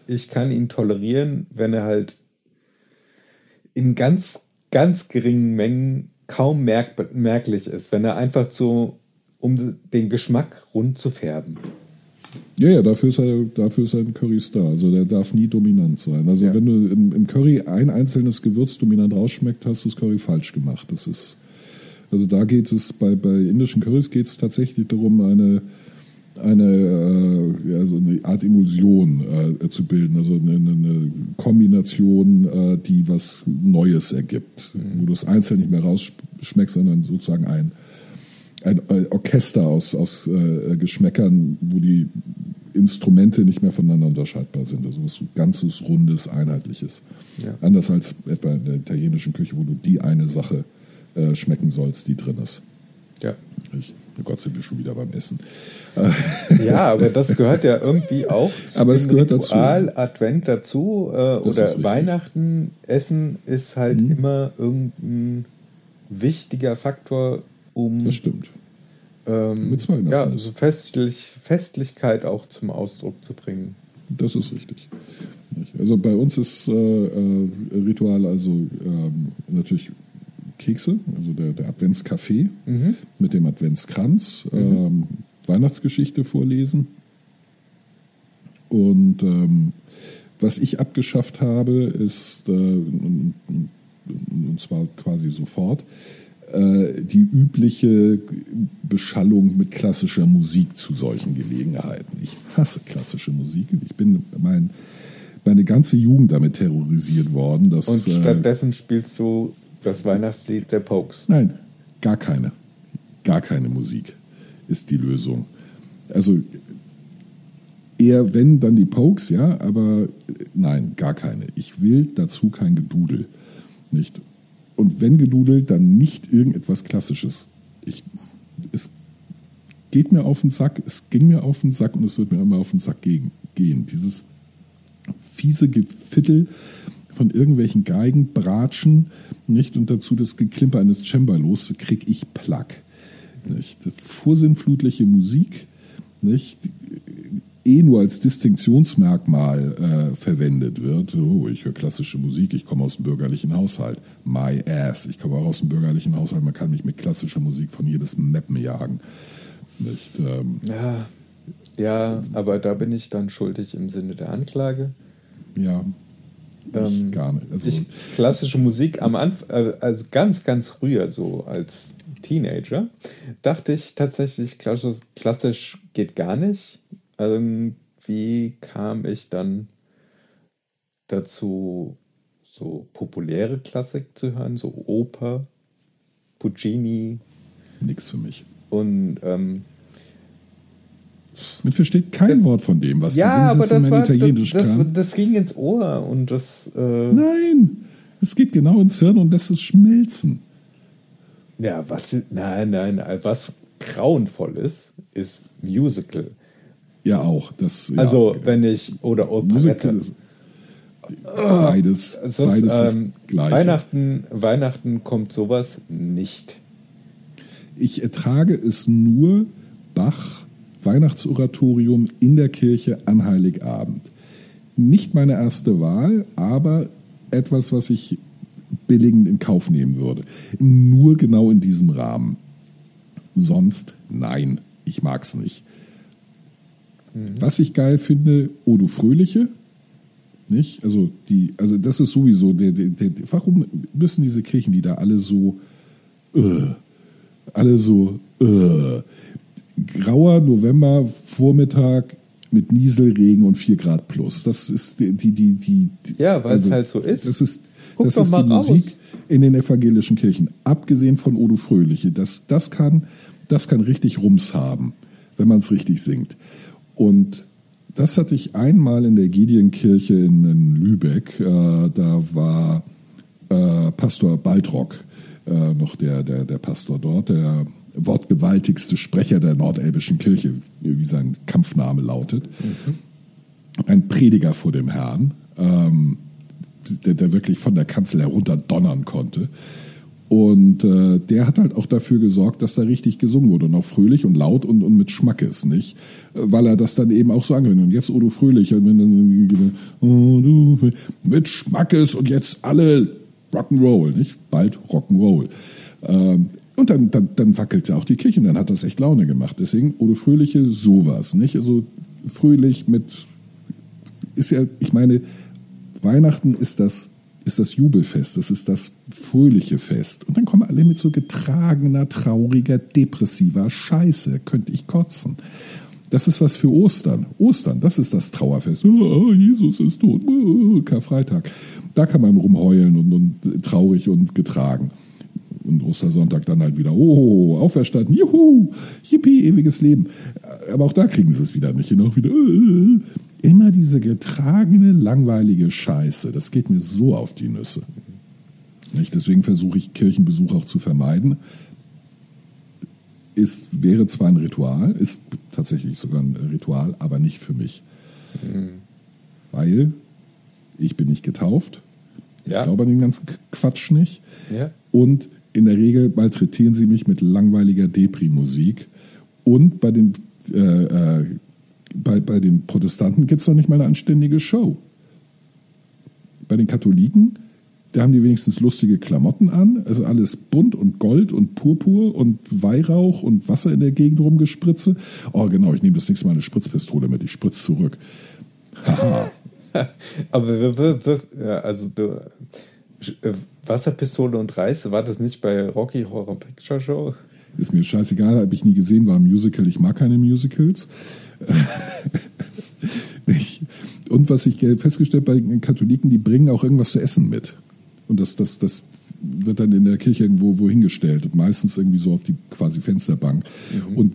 ich kann ihn tolerieren, wenn er halt in ganz, ganz geringen Mengen kaum merk merklich ist, wenn er einfach so, um den Geschmack rund zu färben. Ja, ja, dafür ist, er, dafür ist er ein Curry-Star. Also der darf nie dominant sein. Also Ja. wenn du im, im Curry ein einzelnes Gewürz dominant rausschmeckt, hast du das Curry falsch gemacht. Das ist, also da geht es, bei, bei indischen Currys geht es tatsächlich darum, eine, eine, äh, ja, so eine Art Emulsion äh, zu bilden. Also eine, eine- Kombination, äh, die was Neues ergibt. Wo du es einzeln nicht mehr rausschmeckst, sondern sozusagen ein, ein Orchester aus, aus äh, Geschmäckern, wo die Instrumente nicht mehr voneinander unterscheidbar sind. Also was ganzes, rundes, einheitliches. Ja. Anders als etwa in der italienischen Küche, wo du die eine Sache äh, schmecken sollst, die drin ist. Ja. Ich, oh Gott, sind wir schon wieder beim Essen. Ja, aber das gehört ja irgendwie auch zu Aber es gehört dazu. Ritual Advent dazu. Äh, oder. Mhm. Weihnachten, Essen ist halt immer irgendein wichtiger Faktor, um Das stimmt. ähm, Mit Weihnachten ja, so Festlich, Festlichkeit auch zum Ausdruck zu bringen. Das ist richtig. Also bei uns ist äh, äh, Ritual also ähm, natürlich Kekse, also der, der Adventskaffee mit dem Adventskranz, ähm, Weihnachtsgeschichte vorlesen. Und ähm, was ich abgeschafft habe, ist, äh, und, und zwar quasi sofort, äh, die übliche Beschallung mit klassischer Musik zu solchen Gelegenheiten. Ich hasse klassische Musik. Ich bin mein, meine ganze Jugend damit terrorisiert worden. Dass, Und äh, stattdessen spielst du das Weihnachtslied der Pokes. Nein, gar keine. Gar keine Musik ist die Lösung. Also eher wenn, dann die Pokes, ja, aber nein, gar keine. Ich will dazu kein Gedudel. Nicht? Und wenn gedudelt, dann nicht irgendetwas Klassisches. Ich, es geht mir auf den Sack, es ging mir auf den Sack und es wird mir immer auf den Sack gehen. Dieses fiese Gefittel von irgendwelchen Geigen, Bratschen, nicht? Und dazu das Geklimper eines Cembalos, krieg ich Plack. Nicht? Das vorsinnflutliche Musik, nicht? eh nur als Distinktionsmerkmal äh, verwendet wird. Oh, ich höre klassische Musik, ich komme aus dem bürgerlichen Haushalt. My ass, ich komme auch aus dem bürgerlichen Haushalt, man kann mich mit klassischer Musik von jedes Mappen jagen. Nicht, ähm, ja, ja, aber da bin ich dann schuldig im Sinne der Anklage. Ja, ähm, gar nicht. Also, ich, klassische Musik am Anfang, äh, also ganz, ganz früher, so als Teenager, dachte ich tatsächlich, klassisch, klassisch geht gar nicht irgendwie kam ich dann dazu, so populäre Klassik zu hören, so Oper, Puccini. Nix für mich. Und ähm, man versteht kein Wort von dem, was ja, aber das war, Italienisch das, das, das, ging ins Ohr und das. Äh Nein, es geht genau ins Hirn und lässt es schmelzen. Ja, was? Nein, nein, was grauenvoll ist, ist Musical. Ja, auch. Das, also, ja, wenn ich, oder Operette. Beides, Sonst, beides das ähm, Gleiche. Weihnachten, Weihnachten kommt sowas nicht. Ich ertrage es nur Bach, Weihnachtsoratorium in der Kirche an Heiligabend. Nicht meine erste Wahl, aber etwas, was ich billigend in Kauf nehmen würde. Nur genau in diesem Rahmen. Sonst nein, ich mag es nicht. Mhm. Was ich geil finde, O du Fröhliche. Nicht? Also, die, also das ist sowieso, der, der, der, warum müssen diese Kirchen, die da alle so, äh, alle so, äh, grauer November Vormittag mit Nieselregen und 4 Grad plus. Das ist die, die, die, die Ja, weil also, es halt so ist. Das ist, Guck das ist die. Musik in den evangelischen Kirchen. Abgesehen von Odo Fröhliche. Das, das kann, das kann richtig Rums haben, wenn man es richtig singt. Und das hatte ich einmal in der Gidienkirche in, in Lübeck. Äh, da war äh, Pastor Baltrock äh, noch der, der, der Pastor dort, der wortgewaltigste Sprecher der nordelbischen Kirche, wie sein Kampfname lautet. Mhm. Ein Prediger vor dem Herrn, ähm, der, der wirklich von der Kanzel herunter donnern konnte. Und äh, der hat halt auch dafür gesorgt, dass da richtig gesungen wurde und auch fröhlich und laut und, und mit Schmackes, nicht? Weil er das dann eben auch so angehört. Und jetzt, oh du Fröhlich, oh, mit Schmackes und jetzt alle Rock'n'Roll, nicht? Bald Rock'n'Roll. Ähm, und dann, dann, dann wackelte auch die Kirche und dann hat das echt Laune gemacht. Deswegen, Odo Fröhliche, sowas, nicht? Also fröhlich mit, ist ja, ich meine, Weihnachten ist das ist das Jubelfest, das ist das fröhliche Fest. Und dann kommen alle mit so getragener, trauriger, depressiver Scheiße. Könnte ich kotzen. Das ist was für Ostern. Ostern, das ist das Trauerfest. Oh, Jesus ist tot. Oh, Karfreitag. Da kann man rumheulen und, und traurig und getragen. Und Ostersonntag dann halt wieder, oh, auferstanden, juhu, yippie, ewiges Leben. Aber auch da kriegen sie es wieder nicht. Und auch wieder, äh, immer diese getragene, langweilige Scheiße. Das geht mir so auf die Nüsse. Nicht? Deswegen versuche ich Kirchenbesuch auch zu vermeiden. Ist, wäre zwar ein Ritual, ist tatsächlich sogar ein Ritual, aber nicht für mich. Mhm. Weil ich bin nicht getauft. Ja. Ich glaube an den ganzen Quatsch nicht. Ja. Und in der Regel malträtieren sie mich mit langweiliger Depri-Musik. Und bei den äh, äh, bei, bei den Protestanten gibt es noch nicht mal eine anständige Show. Bei den Katholiken, da haben die wenigstens lustige Klamotten an, also alles bunt und Gold und Purpur und Weihrauch und Wasser in der Gegend rumgespritze. Oh genau, ich nehme das nächste Mal eine Spritzpistole mit, ich spritze zurück. Haha. Aber ja, also du, äh, Wasserpistole und Reis, war das nicht bei Rocky Horror Picture Show? Ist mir scheißegal, habe ich nie gesehen, war ein Musical, ich mag keine Musicals. Und was ich festgestellt bei den Katholiken, die bringen auch irgendwas zu essen mit. Und das, das, das, wird dann in der Kirche irgendwo wo hingestellt. Meistens irgendwie so auf die quasi Fensterbank. Und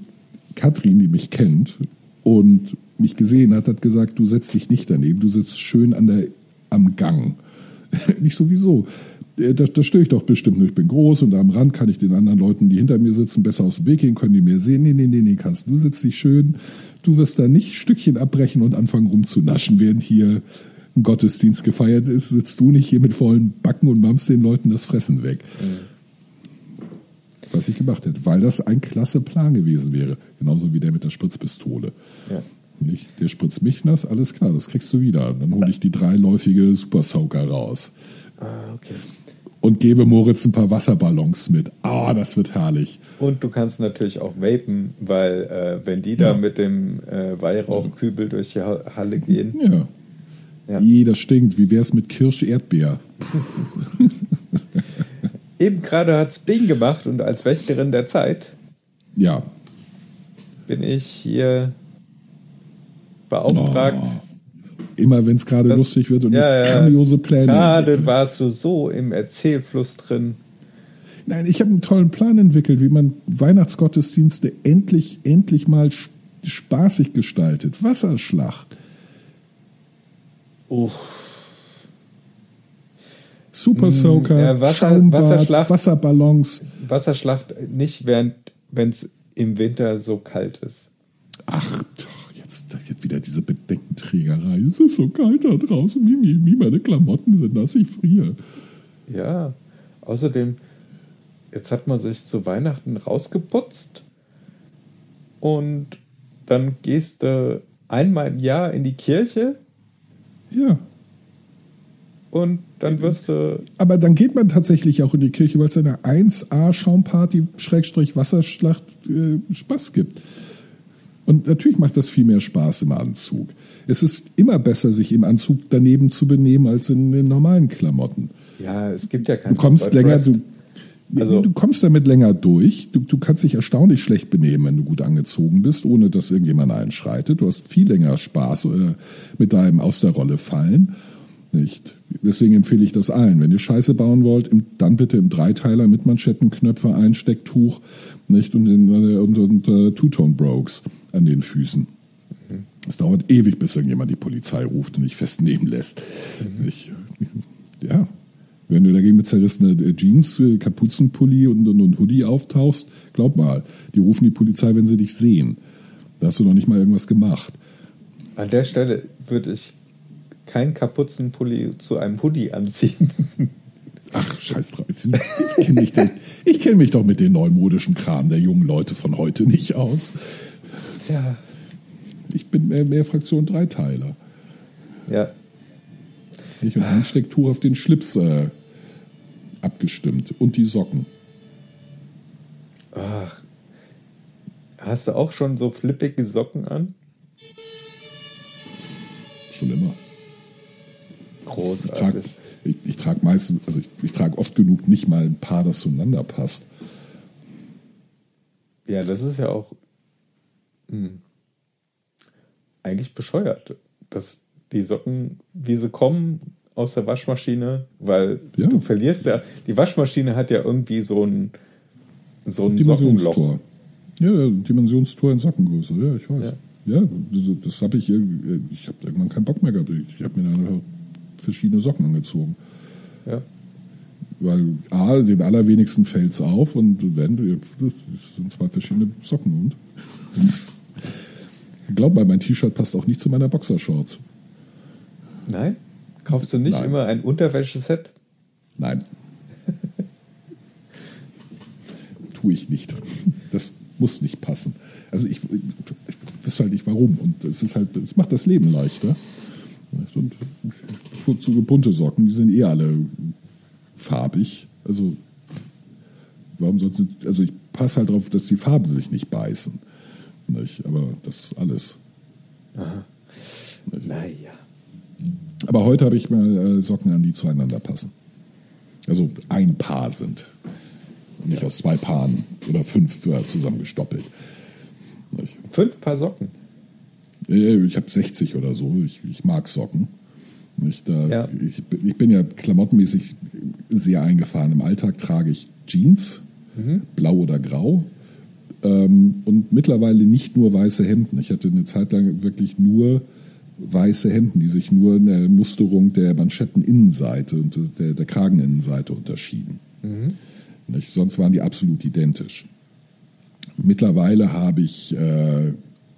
Katrin, die mich kennt und mich gesehen hat, hat gesagt, du setzt dich nicht daneben, du sitzt schön an der, am Gang. nicht sowieso. Äh, Das, das störe ich doch bestimmt nicht. Ich bin groß und am Rand kann ich den anderen Leuten, die hinter mir sitzen, besser aus dem Weg gehen, können die mir sehen. Nee, nee, nee, nee, Carsten, du sitzt dich schön. Du wirst da nicht Stückchen abbrechen und anfangen rumzunaschen, während hier ein Gottesdienst gefeiert ist. Sitzt du nicht hier mit vollen Backen und mampst den Leuten das Fressen weg. Was ich gemacht hätte, weil das ein klasse Plan gewesen wäre. Genauso wie der mit der Spritzpistole. Ja. Nicht? Der spritzt mich nass, alles klar, das kriegst du wieder. Dann hole ich die dreiläufige Super Soaker raus Ah, okay. Und gebe Moritz ein paar Wasserballons mit. Ah, das wird herrlich. Und du kannst natürlich auch vapen, weil äh, wenn die da Ja. mit dem äh, Weihrauchkübel durch die Ha- Halle gehen, Ja. Ja. Ih, das stinkt. Wie wär's mit Kirsch-Erdbeer? eben gerade hat es Bing gemacht und als Wächterin der Zeit Ja. bin ich hier beauftragt. Oh. Immer wenn es gerade lustig wird und Ja, ja. grandiose Pläne. Gerade warst du so im Erzählfluss drin. Nein, ich habe einen tollen Plan entwickelt, wie man Weihnachtsgottesdienste endlich, endlich mal spaßig gestaltet. Wasserschlacht. Uff. Super Soaker, Mm, ja, Wasser- Schaumbad, Wasserschlacht. Wasserballons. Wasserschlacht nicht, während wenn es im Winter so kalt ist. Ach, doch, jetzt, jetzt wieder diese Bedenkenträgerei. Es ist so kalt da draußen. Mimi, Mimi, meine Klamotten sind nass, ich friere. Ja. Außerdem, jetzt hat man sich zu Weihnachten rausgeputzt und dann gehst du einmal im Jahr in die Kirche Ja. und dann wirst du. Aber dann geht man tatsächlich auch in die Kirche, weil es eine 1A-Schaumparty, Schrägstrich Wasserschlacht, äh, Spaß gibt. Und natürlich macht das viel mehr Spaß im Anzug. Es ist immer besser, sich im Anzug daneben zu benehmen, als in den normalen Klamotten. Ja, es gibt ja kein Du kommst länger, du, Also- du kommst damit länger durch. Du, du kannst dich erstaunlich schlecht benehmen, wenn du gut angezogen bist, ohne dass irgendjemand einschreitet. Du hast viel länger Spaß äh, mit deinem aus der Rolle fallen. Nicht? Deswegen empfehle ich das allen. Wenn ihr Scheiße bauen wollt, dann bitte im Dreiteiler mit Manschettenknöpfe, Einstecktuch nicht? und, in, äh, und, und äh, Two-Tone-Brogues an den Füßen. Es dauert ewig, bis irgendjemand die Polizei ruft und dich festnehmen lässt. Nicht? Ja, wenn du dagegen mit zerrissener äh, Jeans, Kapuzenpulli und, und, und Hoodie auftauchst, glaub mal, die rufen die Polizei, wenn sie dich sehen. Da hast du noch nicht mal irgendwas gemacht. An der Stelle würde ich kein Kapuzenpulli zu einem Hoodie anziehen. Ach, scheiß drauf. Ich kenne mich, ich kenn mich doch mit den neumodischen Kram der jungen Leute von heute nicht aus. ja. Ich bin mehr, mehr Fraktion Dreiteiler. Ja. Ich und Einstecktuch auf den Schlips äh, abgestimmt. Und die Socken. Ach. Hast du auch schon so flippige Socken an? Schon immer. Ich trage Großartig. ich, ich trag meistens, also ich, ich trage oft genug nicht mal ein Paar, das zueinander passt. Ja, das ist ja auch hm, eigentlich bescheuert, dass die Socken, wie sie kommen aus der Waschmaschine, weil Ja. du verlierst ja, die Waschmaschine hat ja irgendwie so ein, so ein. Dimensionstor. Ja, Dimensionstor in Sockengröße, ja, ich weiß. Ja, das, das habe ich, ich habe irgendwann keinen Bock mehr gehabt. Ich habe mir dann verschiedene Socken angezogen. Ja. Weil A, den allerwenigsten fällt es auf und wenn, das sind zwei verschiedene Socken und. Glaub mal, mein T-Shirt passt auch nicht zu meiner Boxershorts. Nein? Kaufst du nicht Nein. immer ein Unterwäscheset? Nein. Tue ich nicht. Das muss nicht passen. Also ich, ich wüsste halt nicht warum. Und es ist halt, es macht das Leben leichter. Und bevorzuge bunte Socken, die sind eh alle farbig. Also warum sonst? Also ich passe halt darauf, dass die Farben sich nicht beißen. Nicht? Aber das ist alles. Naja. Aber heute habe ich mal äh, Socken an, die zueinander passen. Also ein Paar sind. Und nicht aus zwei Paaren oder fünf äh, zusammengestoppelt. Nicht? Fünf Paar Socken. Ich habe 60 oder so. Ich, ich mag Socken. Nicht? Da, Ja. ich, ich bin ja klamottenmäßig sehr eingefahren. Im Alltag trage ich Jeans, blau oder grau. Ähm, und mittlerweile nicht nur weiße Hemden. Ich hatte eine Zeit lang wirklich nur weiße Hemden, die sich nur in der Musterung der Manschetteninnenseite und der, der Krageninnenseite unterschieden. Nicht? Sonst waren die absolut identisch. Mittlerweile habe ich äh,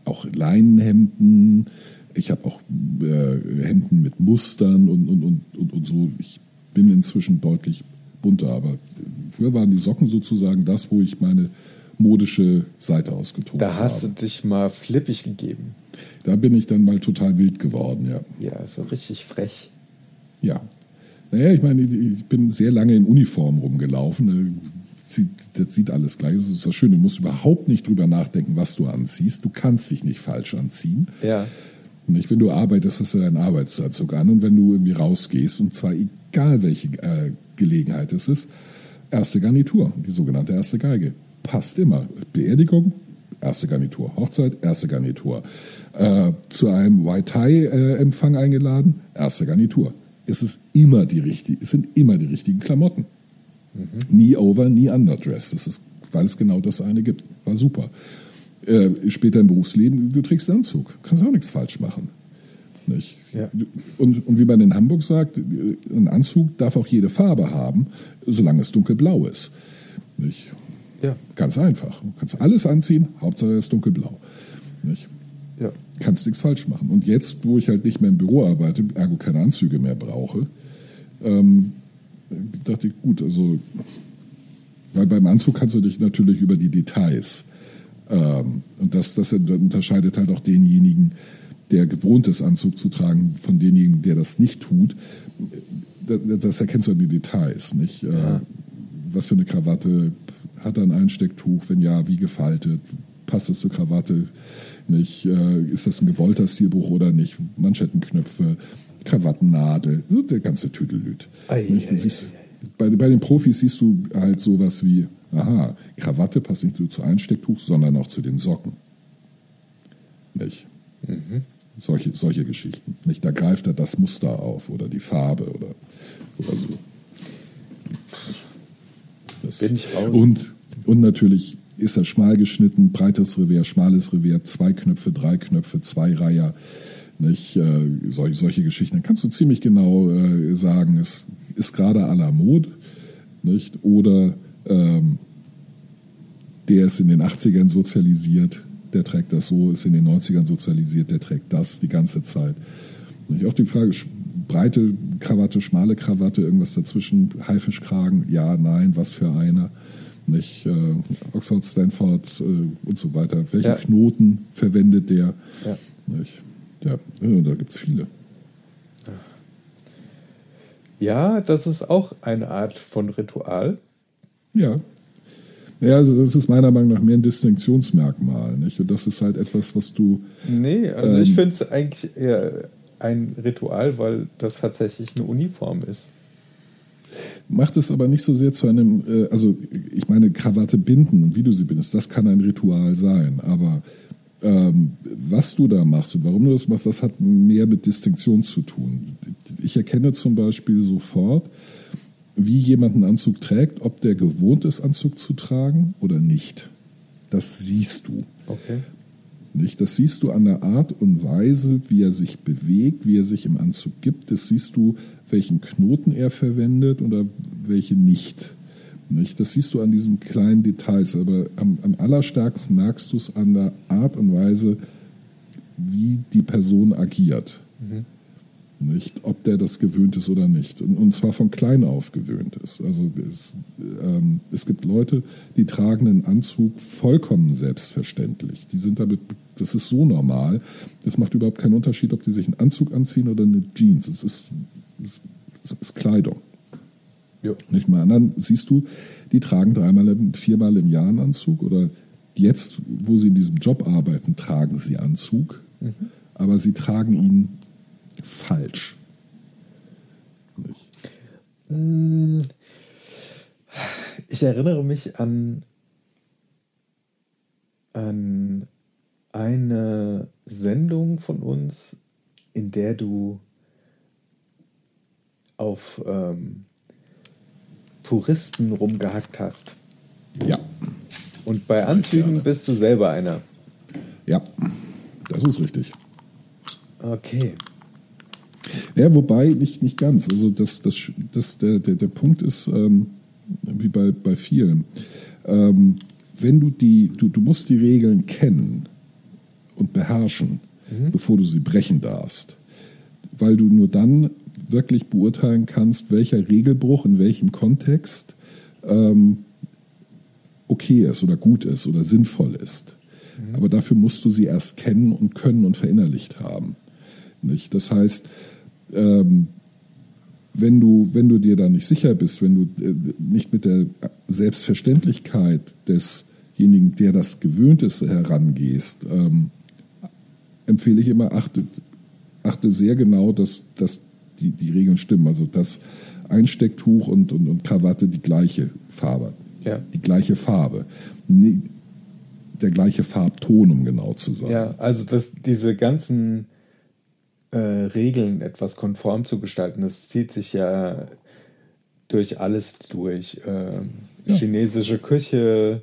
auch Leinenhemden, ich habe auch äh, Hemden mit Mustern und, und, und, und, und so. Ich bin inzwischen deutlich bunter, aber früher waren die Socken sozusagen das, wo ich meine modische Seite ausgetobt Da hast habe. du dich mal flippig gegeben. Da bin ich dann mal total wild geworden, ja. Ja, so richtig frech. Ja. Naja, ich meine, ich bin sehr lange in Uniform rumgelaufen. Äh, Das sieht alles gleich. aus. Das ist das Schöne. Du musst überhaupt nicht drüber nachdenken, was du anziehst. Du kannst dich nicht falsch anziehen. Ja. Nicht? Wenn du arbeitest, hast du deinen Arbeitsanzug an. Und wenn du irgendwie rausgehst, und zwar egal welche äh, Gelegenheit es ist, erste Garnitur, die sogenannte erste Geige. Passt immer. Beerdigung, erste Garnitur. Hochzeit, erste Garnitur. Äh, zu einem White Tie-Empfang eingeladen, erste Garnitur. Es ist immer die richtige, es sind immer die richtigen Klamotten. Nie over, nie underdressed. Das ist, weil es genau das eine gibt. War super. Äh, später im Berufsleben, du trägst einen Anzug. Kannst auch nichts falsch machen. Nicht? Ja. Und, und wie man in Hamburg sagt, ein Anzug darf auch jede Farbe haben, solange es dunkelblau ist. Nicht? Ja. Ganz einfach. Du kannst alles anziehen, Hauptsache es ist dunkelblau. Nicht? Ja. Kannst nichts falsch machen. Und jetzt, wo ich halt nicht mehr im Büro arbeite, ergo keine Anzüge mehr brauche, ähm, dachte ich, gut, also, weil beim Anzug kannst du dich natürlich über die Details, ähm, und das, das unterscheidet halt auch denjenigen, der gewohnt ist, Anzug zu tragen, von denjenigen, der das nicht tut. Das, das erkennst du an die Details, nicht? Äh, Ja. was für eine Krawatte, hat er ein Einstecktuch, wenn ja, wie gefaltet, passt es zur Krawatte, nicht? Äh, ist das ein gewollter Stilbruch oder nicht? Manschettenknöpfe, Krawattennadel, der ganze Tüdelüt. Bei, bei den Profis siehst du halt sowas wie, aha, Krawatte passt nicht nur zu Einstecktuch, sondern auch zu den Socken. Nicht? Solche, solche Geschichten. Nicht? Da greift er das Muster auf oder die Farbe oder, oder so. Das, Bin ich raus. Und, und natürlich ist er schmal geschnitten, breites Revier, schmales Revier, zwei Knöpfe, drei Knöpfe, zwei Reiher. Nicht, äh, solche, solche Geschichten. Dann kannst du ziemlich genau äh, sagen, es ist gerade à la Mode. Nicht? Oder ähm, der ist in den 80ern sozialisiert, der trägt das so, ist in den 90ern sozialisiert, der trägt das die ganze Zeit. Nicht? Auch die Frage, breite Krawatte, schmale Krawatte, irgendwas dazwischen, Haifischkragen, ja, nein, was für einer. Nicht, äh, Oxford, Stanford äh, und so weiter. Welche Ja. Knoten verwendet der? Ja. Nicht? Ja, ja, da gibt es viele. Ja, das ist auch eine Art von Ritual. Ja. Ja, also das ist meiner Meinung nach mehr ein Distinktionsmerkmal. Nicht? Und das ist halt etwas, was du. Nee, also ich Ähm. finde es eigentlich eher ein Ritual, weil das tatsächlich eine Uniform ist. Macht es aber nicht so sehr zu einem, äh, also ich meine, Krawatte binden und wie du sie bindest, das kann ein Ritual sein. Aber ähm, was du da machst und warum du das machst, das hat mehr mit Distinktion zu tun. Ich erkenne zum Beispiel sofort, wie jemand einen Anzug trägt, ob der gewohnt ist, Anzug zu tragen oder nicht. Das siehst du. Okay. Nicht? Das siehst du an der Art und Weise, wie er sich bewegt, wie er sich im Anzug gibt. Das siehst du, welchen Knoten er verwendet oder welche nicht. Nicht? Das siehst du an diesen kleinen Details, aber am, am allerstärksten merkst du es an der Art und Weise, wie die Person agiert. Nicht? Ob der das gewöhnt ist oder nicht. Und, und zwar von klein auf gewöhnt ist. Also es, ähm, es gibt Leute, die tragen einen Anzug vollkommen selbstverständlich. Die sind damit, das ist so normal. Das macht überhaupt keinen Unterschied, ob die sich einen Anzug anziehen oder eine Jeans. Es ist, es ist Kleidung. Jo. Nicht mal anderen siehst du, die tragen dreimal, im- viermal im Jahr einen Anzug oder jetzt, wo sie in diesem Job arbeiten, tragen sie Anzug, aber sie tragen ihn falsch. Nicht? Ich erinnere mich an, an eine Sendung von uns, in der du auf ähm, Puristen rumgehackt hast. Ja, Und bei Anzügen bist du selber einer. ja, das ist richtig. Okay. Ja, wobei nicht, nicht ganz. Also das, das, das, der, der, der Punkt ist, ähm, wie bei, bei vielen, ähm, wenn du die, du, du musst die Regeln kennen und beherrschen, bevor du sie brechen darfst. Weil du nur dann wirklich beurteilen kannst, welcher Regelbruch in welchem Kontext ähm, okay ist oder gut ist oder sinnvoll ist. Aber dafür musst du sie erst kennen und können und verinnerlicht haben. Nicht? Das heißt, ähm, wenn du, wenn du dir da nicht sicher bist, wenn du äh, nicht mit der Selbstverständlichkeit desjenigen, der das gewöhnt ist, herangehst, ähm, empfehle ich immer, achte, achte sehr genau, dass, dass die, die Regeln stimmen. Also dass Einstecktuch und, und, und Krawatte die gleiche Farbe, Ja. die gleiche Farbe. Nee, der gleiche Farbton, um genau zu sein. Ja, also dass diese ganzen äh, Regeln etwas konform zu gestalten, das zieht sich ja durch alles durch. Ähm, Ja. Chinesische Küche,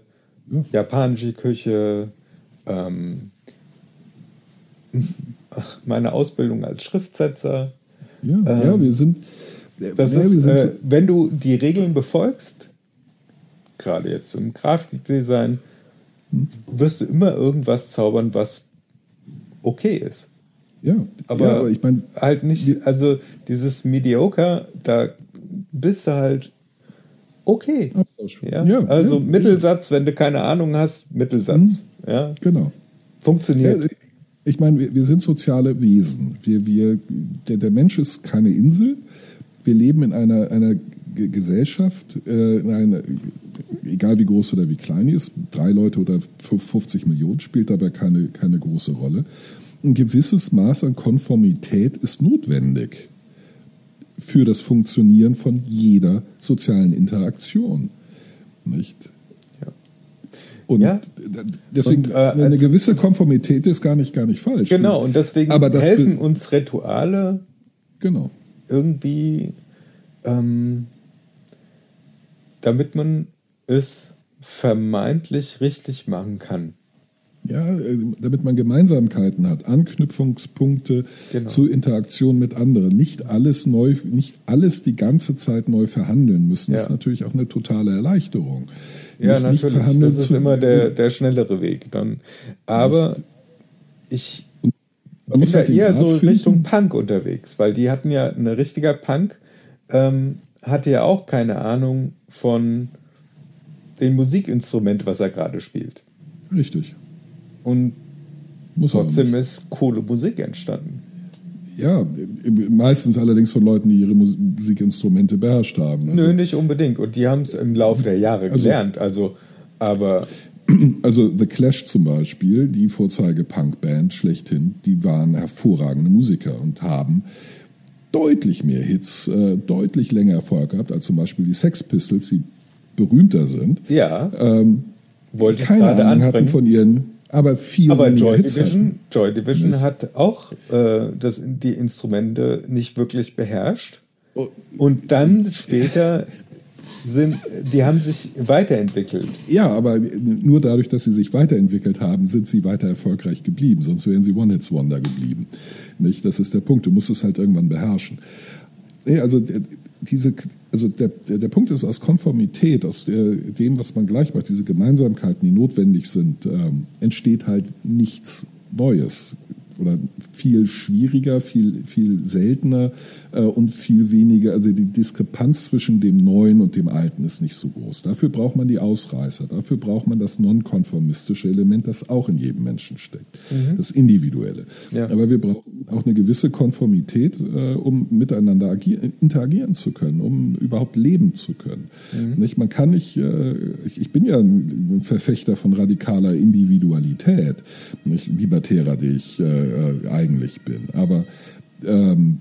Ja. japanische Küche, ähm, meine Ausbildung als Schriftsetzer. Ja, ja wir sind. Das ja, wir ist, sind äh, wenn du die Regeln befolgst, gerade jetzt im Grafikdesign, wirst du immer irgendwas zaubern, was okay ist. ja, aber- ja, aber ich meine, Halt nicht, also dieses Mediocre, da bist du halt okay. Ja? Ja, also Mittelsatz, wenn du keine Ahnung hast, Mittelsatz. Ja? genau. Funktioniert. Ich meine, wir, wir sind soziale Wesen. Wir, wir, der, der Mensch ist keine Insel. Wir leben in einer, einer Gesellschaft, äh, in einer, egal wie groß oder wie klein die ist, drei Leute oder 50 Millionen spielt dabei keine, keine große Rolle. Ein gewisses Maß an Konformität ist notwendig für das Funktionieren von jeder sozialen Interaktion. Nicht? Und Ja. deswegen Und, äh, eine gewisse Konformität ist gar nicht, gar nicht falsch. genau, und deswegen helfen uns Rituale Genau. irgendwie, ähm, damit man es vermeintlich richtig machen kann. Ja, äh, damit man Gemeinsamkeiten hat, Anknüpfungspunkte Genau. zur Interaktion mit anderen. Nicht alles neu, nicht alles die ganze Zeit neu verhandeln müssen, Ja. ist natürlich auch eine totale Erleichterung. Ja, Nicht- nicht natürlich. verhandeln Das ist zu- immer der, der schnellere Weg dann. Aber ich bin da halt eher Grad so finden. Richtung Punk unterwegs, weil die hatten ja, ein richtiger Punk ähm, hatte ja auch keine Ahnung von dem Musikinstrument, was er gerade spielt. Richtig. Und Muss trotzdem ist coole Musik entstanden. Ja, meistens allerdings von Leuten, die ihre Musikinstrumente beherrscht haben. Also, Nö, nicht unbedingt. Und die haben es im Laufe der Jahre Also- gelernt. Also, aber Also The Clash zum Beispiel, die Vorzeige-Punk-Band schlechthin, die waren hervorragende Musiker und haben deutlich mehr Hits, äh, deutlich länger Erfolg gehabt als zum Beispiel die Sex Pistols, die berühmter sind. ja, Ähm, wollte ich keine Ahnung hatten anbringen. von ihren, aber viel Aber Joy Division, hatten. Joy Division hat auch äh, das, die Instrumente nicht wirklich beherrscht. Oh. Und dann später sind, die haben sich weiterentwickelt. Ja, aber nur dadurch, dass sie sich weiterentwickelt haben, sind sie weiter erfolgreich geblieben. Sonst wären sie One-Hits-Wonder geblieben. Nicht? Das ist der Punkt. Du musst es halt irgendwann beherrschen. Nee, also der- diese, also der, der, der Punkt ist aus Konformität, aus der, dem, was man gleich macht, diese Gemeinsamkeiten, die notwendig sind, ähm, entsteht halt nichts Neues oder viel schwieriger, viel, viel seltener äh, und viel weniger, also die Diskrepanz zwischen dem Neuen und dem Alten ist nicht so groß. Dafür braucht man die Ausreißer, dafür braucht man das nonkonformistische Element, das auch in jedem Menschen steckt, das Individuelle. Ja. Aber wir brauchen auch eine gewisse Konformität, äh, um miteinander agieren, interagieren zu können, um überhaupt leben zu können. Nicht? Man kann nicht, äh, ich, ich bin ja ein Verfechter von radikaler Individualität, nicht libertärer, die ich äh, äh, eigentlich bin. Aber ähm,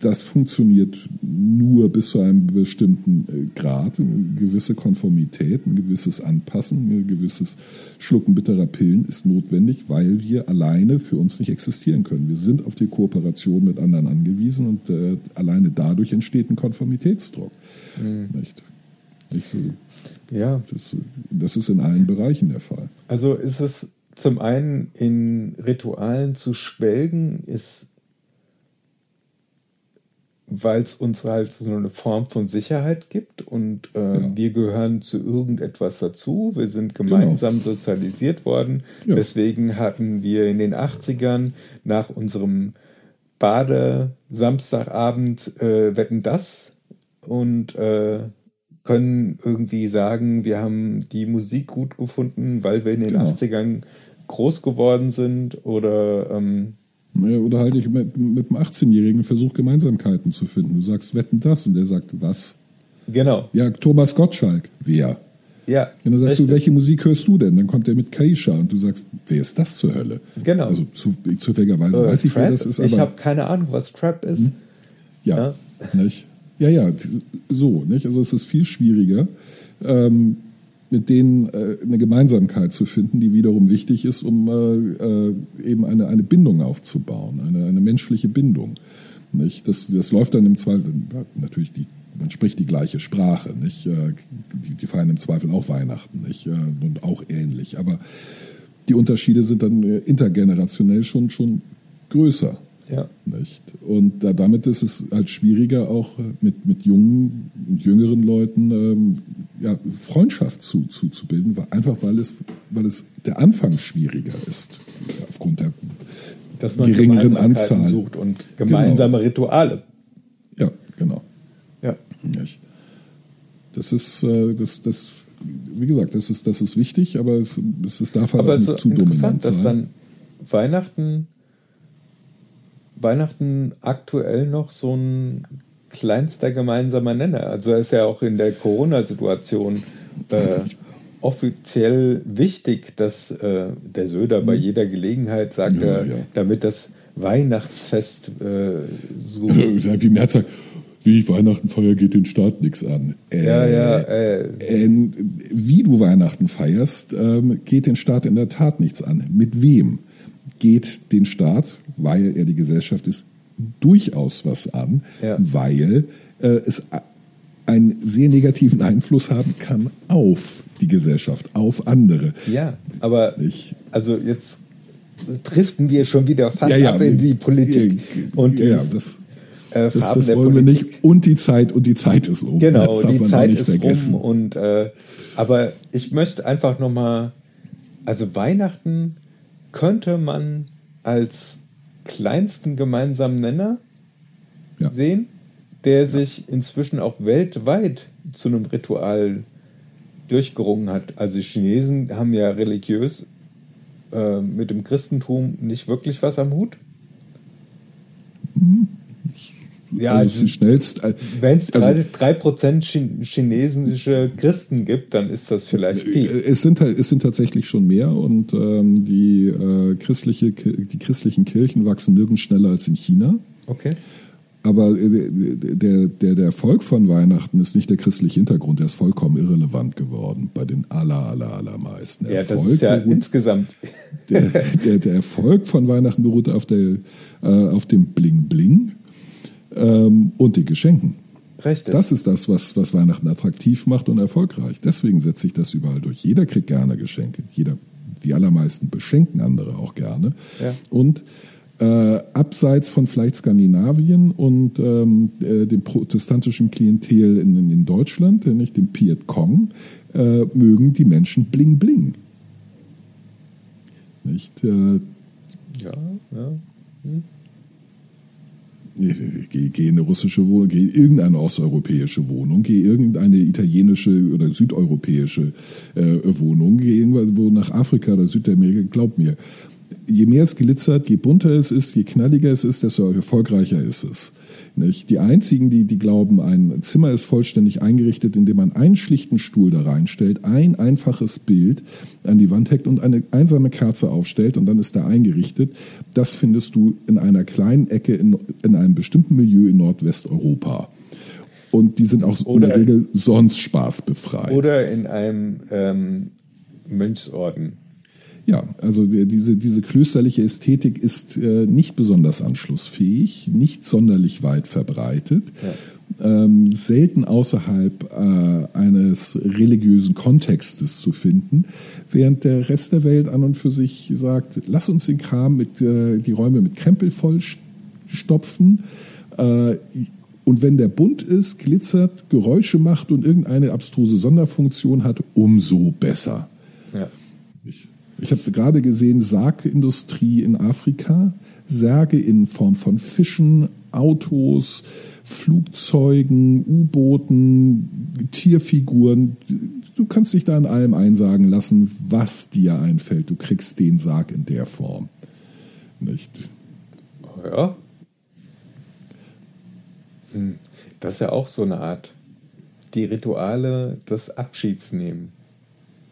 das funktioniert nur bis zu einem bestimmten äh, Grad, eine gewisse Konformität, ein gewisses Anpassen, ein gewisses Schlucken bitterer Pillen ist notwendig, weil wir alleine für uns nicht existieren können. Wir sind auf die Kooperation mit anderen angewiesen und äh, alleine dadurch entsteht ein Konformitätsdruck. Mhm. Nicht? Nicht so, ja. Das, das ist in allen Bereichen der Fall. Also ist es zum einen in Ritualen zu schwelgen, ist weil es uns halt so eine Form von Sicherheit gibt und äh, ja. wir gehören zu irgendetwas dazu. Wir sind gemeinsam genau. sozialisiert worden. Ja. Deswegen hatten wir in den 80ern nach unserem Bade Samstagabend äh, Wetten das und äh, können irgendwie sagen, wir haben die Musik gut gefunden, weil wir in den genau. 80ern groß geworden sind oder ähm, oder halt ich mit, mit einem 18-Jährigen versuche Gemeinsamkeiten zu finden. Du sagst, wetten das? Und der sagt, was? Genau. Ja, Thomas Gottschalk. Wer? Ja. Und dann sagst richtig. du, welche Musik hörst du denn? Dann kommt der mit Kaisha und du sagst, wer ist das zur Hölle? Genau. Also zu, zufälligerweise äh, weiß ich, Trap? wer das ist. Aber ich habe keine Ahnung, was Trap ist. Hm? Ja, ja. Nicht? Ja, ja, so. Nicht? Also es ist viel schwieriger. Ähm, mit denen äh, eine Gemeinsamkeit zu finden, die wiederum wichtig ist, um äh, äh, eben eine, eine Bindung aufzubauen, eine, eine menschliche Bindung. Nicht? Das, das läuft dann im Zweifel, natürlich, die, man spricht die gleiche Sprache, nicht? Äh, die, die feiern im Zweifel auch Weihnachten nicht? Äh, und auch ähnlich. Aber die Unterschiede sind dann äh, intergenerationell schon, schon größer. Ja. Nicht? Und da, damit ist es halt schwieriger, auch mit, mit jungen und jüngeren Leuten ähm, ja, Freundschaft zu, zu, zu bilden, einfach weil es, weil es der Anfang schwieriger ist, aufgrund der Dass man geringeren Anzahl. sucht und gemeinsame genau. Rituale. Ja, genau. Ja. Das ist, äh, das, das, wie gesagt, das ist, das ist wichtig, aber es, es darf halt aber nicht zu dominant sein. dass dann Weihnachten Weihnachten aktuell noch so ein kleinster gemeinsamer Nenner. Also ist ja auch in der Corona-Situation äh, offiziell wichtig, dass äh, der Söder bei mhm. jeder Gelegenheit sagt, ja, ja. damit das Weihnachtsfest äh, so. Ja, wie Merz sagt, wie ich Weihnachten feiere, geht den Staat nichts an. Äh, ja, ja. Äh, wie du Weihnachten feierst, ähm, geht den Staat in der Tat nichts an. Mit wem? Geht den Staat, weil er die Gesellschaft ist, durchaus was an, ja. weil äh, es einen sehr negativen Einfluss haben kann auf die Gesellschaft, auf andere. Ja, aber ich, also jetzt driften wir schon wieder fast ja, ja, ab in die Politik. und ja, das, äh, das, das wollen wir nicht. Und die Zeit, und die Zeit ist um. Genau, die Zeit ist vergessen. um. Und, äh, aber ich möchte einfach nochmal, also Weihnachten könnte man als kleinsten gemeinsamen Nenner ja. sehen, der sich inzwischen auch weltweit zu einem Ritual durchgerungen hat. Also die Chinesen haben ja religiös äh, mit dem Christentum nicht wirklich was am Hut. Mhm. Ja, also also schnellst. Äh, Wenn es also, 3%, chinesische Christen gibt, dann ist das vielleicht äh, viel. Es sind, es sind tatsächlich schon mehr und ähm, die, äh, christliche, die christlichen Kirchen wachsen nirgends schneller als in China. Okay. Aber äh, der, der, der Erfolg von Weihnachten ist nicht der christliche Hintergrund, der ist vollkommen irrelevant geworden bei den aller, aller, allermeisten. Ja, Erfolg das ist ja beruht, insgesamt. Der, der, der Erfolg von Weihnachten beruht auf, der, äh, auf dem Bling-Bling ähm, und den Geschenken. Richtig. Das ist das, was, was Weihnachten attraktiv macht und erfolgreich. Deswegen setzt sich das überall durch. Jeder kriegt gerne Geschenke. Jeder, die allermeisten beschenken andere auch gerne. Ja. Und äh, abseits von vielleicht Skandinavien und ähm, äh, dem protestantischen Klientel in, in Deutschland, äh, nicht dem Piet Kong, äh, mögen die Menschen Bling Bling. Nicht? Äh, ja, ja. Hm geh, geh in eine russische Wohnung, geh in irgendeine osteuropäische Wohnung, geh irgendeine italienische oder südeuropäische äh, Wohnung, geh irgendwo nach Afrika oder Südamerika, glaub mir, je mehr es glitzert, je bunter es ist, je knalliger es ist, desto erfolgreicher ist es. Nicht? Die einzigen, die, die glauben, ein Zimmer ist vollständig eingerichtet, indem man einen schlichten Stuhl da reinstellt, ein einfaches Bild an die Wand hängt und eine einsame Kerze aufstellt und dann ist er eingerichtet, das findest du in einer kleinen Ecke in, in einem bestimmten Milieu in Nordwesteuropa. Und die sind auch oder, in der Regel sonst spaßbefreit. Oder in einem ähm, Mönchsorden. Ja, also diese, diese klösterliche Ästhetik ist äh, nicht besonders anschlussfähig, nicht sonderlich weit verbreitet, ja. ähm, selten außerhalb äh, eines religiösen Kontextes zu finden, während der Rest der Welt an und für sich sagt, lass uns den Kram mit, äh, die Räume mit Krempel voll stopfen. Äh, und wenn der bunt ist, glitzert, Geräusche macht und irgendeine abstruse Sonderfunktion hat, umso besser. Ja. Ich, habe gerade gesehen, Sargindustrie in Afrika, Särge in Form von Fischen, Autos, Flugzeugen, U-Booten, Tierfiguren. Du kannst dich da in allem einsagen lassen, was dir einfällt. Du kriegst den Sarg in der Form. Nicht? Ja. Hm. Das ist ja auch so eine Art, die Rituale des Abschieds nehmen.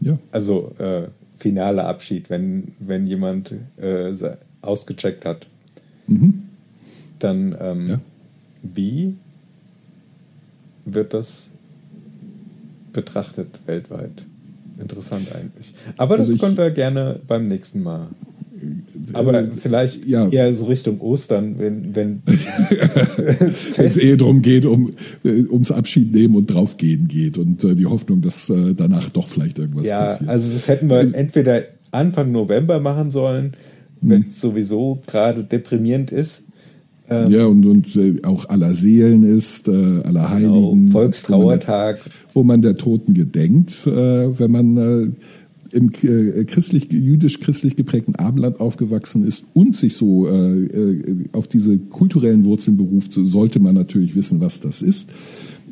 Ja. Also äh, finaler Abschied, wenn, wenn jemand äh, ausgecheckt hat. Mhm. Dann ähm, ja. wie wird das betrachtet weltweit? Interessant eigentlich. Aber das also können wir gerne beim nächsten Mal aber äh, vielleicht ja. eher so Richtung Ostern, wenn wenn es eher darum geht, um äh, ums Abschied nehmen und draufgehen geht und äh, die Hoffnung, dass äh, danach doch vielleicht irgendwas ja, passiert. Ja, also das hätten wir entweder Anfang November machen sollen, wenn hm. es sowieso gerade deprimierend ist. Ähm, ja, und, und äh, auch aller Seelen ist, äh, aller genau, Heiligen. Genau, Volkstrauertag. Wo man, der, wo man der Toten gedenkt, wenn man im äh, christlich, jüdisch-christlich geprägten Abendland aufgewachsen ist und sich so äh, äh, auf diese kulturellen Wurzeln beruft, so sollte man natürlich wissen, was das ist.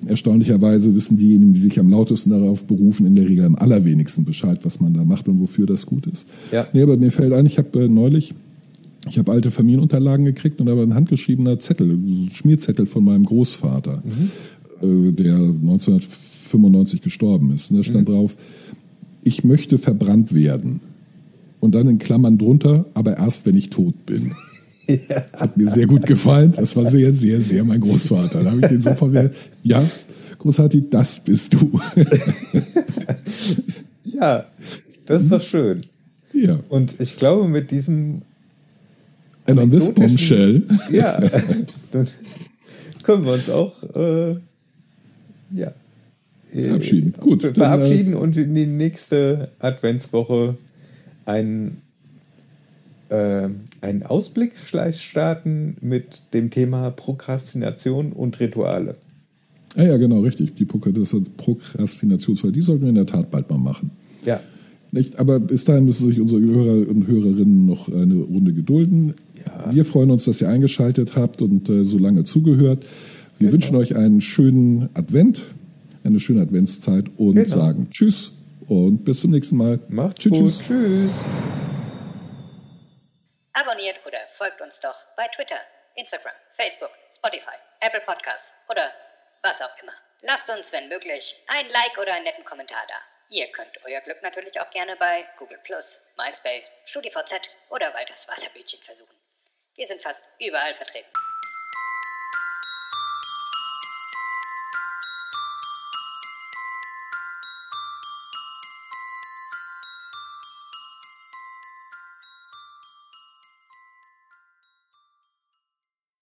Erstaunlicherweise wissen diejenigen, die sich am lautesten darauf berufen, in der Regel am allerwenigsten Bescheid, was man da macht und wofür das gut ist. Ja. Nee, aber mir fällt ein, ich habe äh, neulich, ich habe alte Familienunterlagen gekriegt und da war ein handgeschriebener Zettel, Schmierzettel von meinem Großvater, mhm. äh, der 1995 gestorben ist. Und da stand mhm. drauf, ich möchte verbrannt werden. Und dann in Klammern drunter, aber erst, wenn ich tot bin. Ja. Hat mir sehr gut gefallen. Das war sehr, sehr, sehr mein Großvater. Da habe ich den so verwehrt. Ja, großartig, das bist du. ja, das ist doch schön. Ja. Und ich glaube, mit diesem. And on this bombshell. Ja, dann können wir uns auch. Äh, ja verabschieden. Gut. Verabschieden dann, äh, und in die nächste Adventswoche einen, äh, einen Ausblick vielleicht starten mit dem Thema Prokrastination und Rituale. Ah ja, genau, richtig. Die Prokrastinationsfall, die sollten wir in der Tat bald mal machen. Ja. Nicht? Aber bis dahin müssen sich unsere Hörer und Hörerinnen noch eine Runde gedulden. Ja. Wir freuen uns, dass ihr eingeschaltet habt und äh, so lange zugehört. Wir genau. wünschen euch einen schönen Advent eine schöne Adventszeit und genau. sagen Tschüss und bis zum nächsten Mal. Macht's tschüss, gut. Tschüss. tschüss. Abonniert oder folgt uns doch bei Twitter, Instagram, Facebook, Spotify, Apple Podcasts oder was auch immer. Lasst uns, wenn möglich, ein Like oder einen netten Kommentar da. Ihr könnt euer Glück natürlich auch gerne bei Google MySpace, StudiVZ oder Walters Wasserbütchen versuchen. Wir sind fast überall vertreten.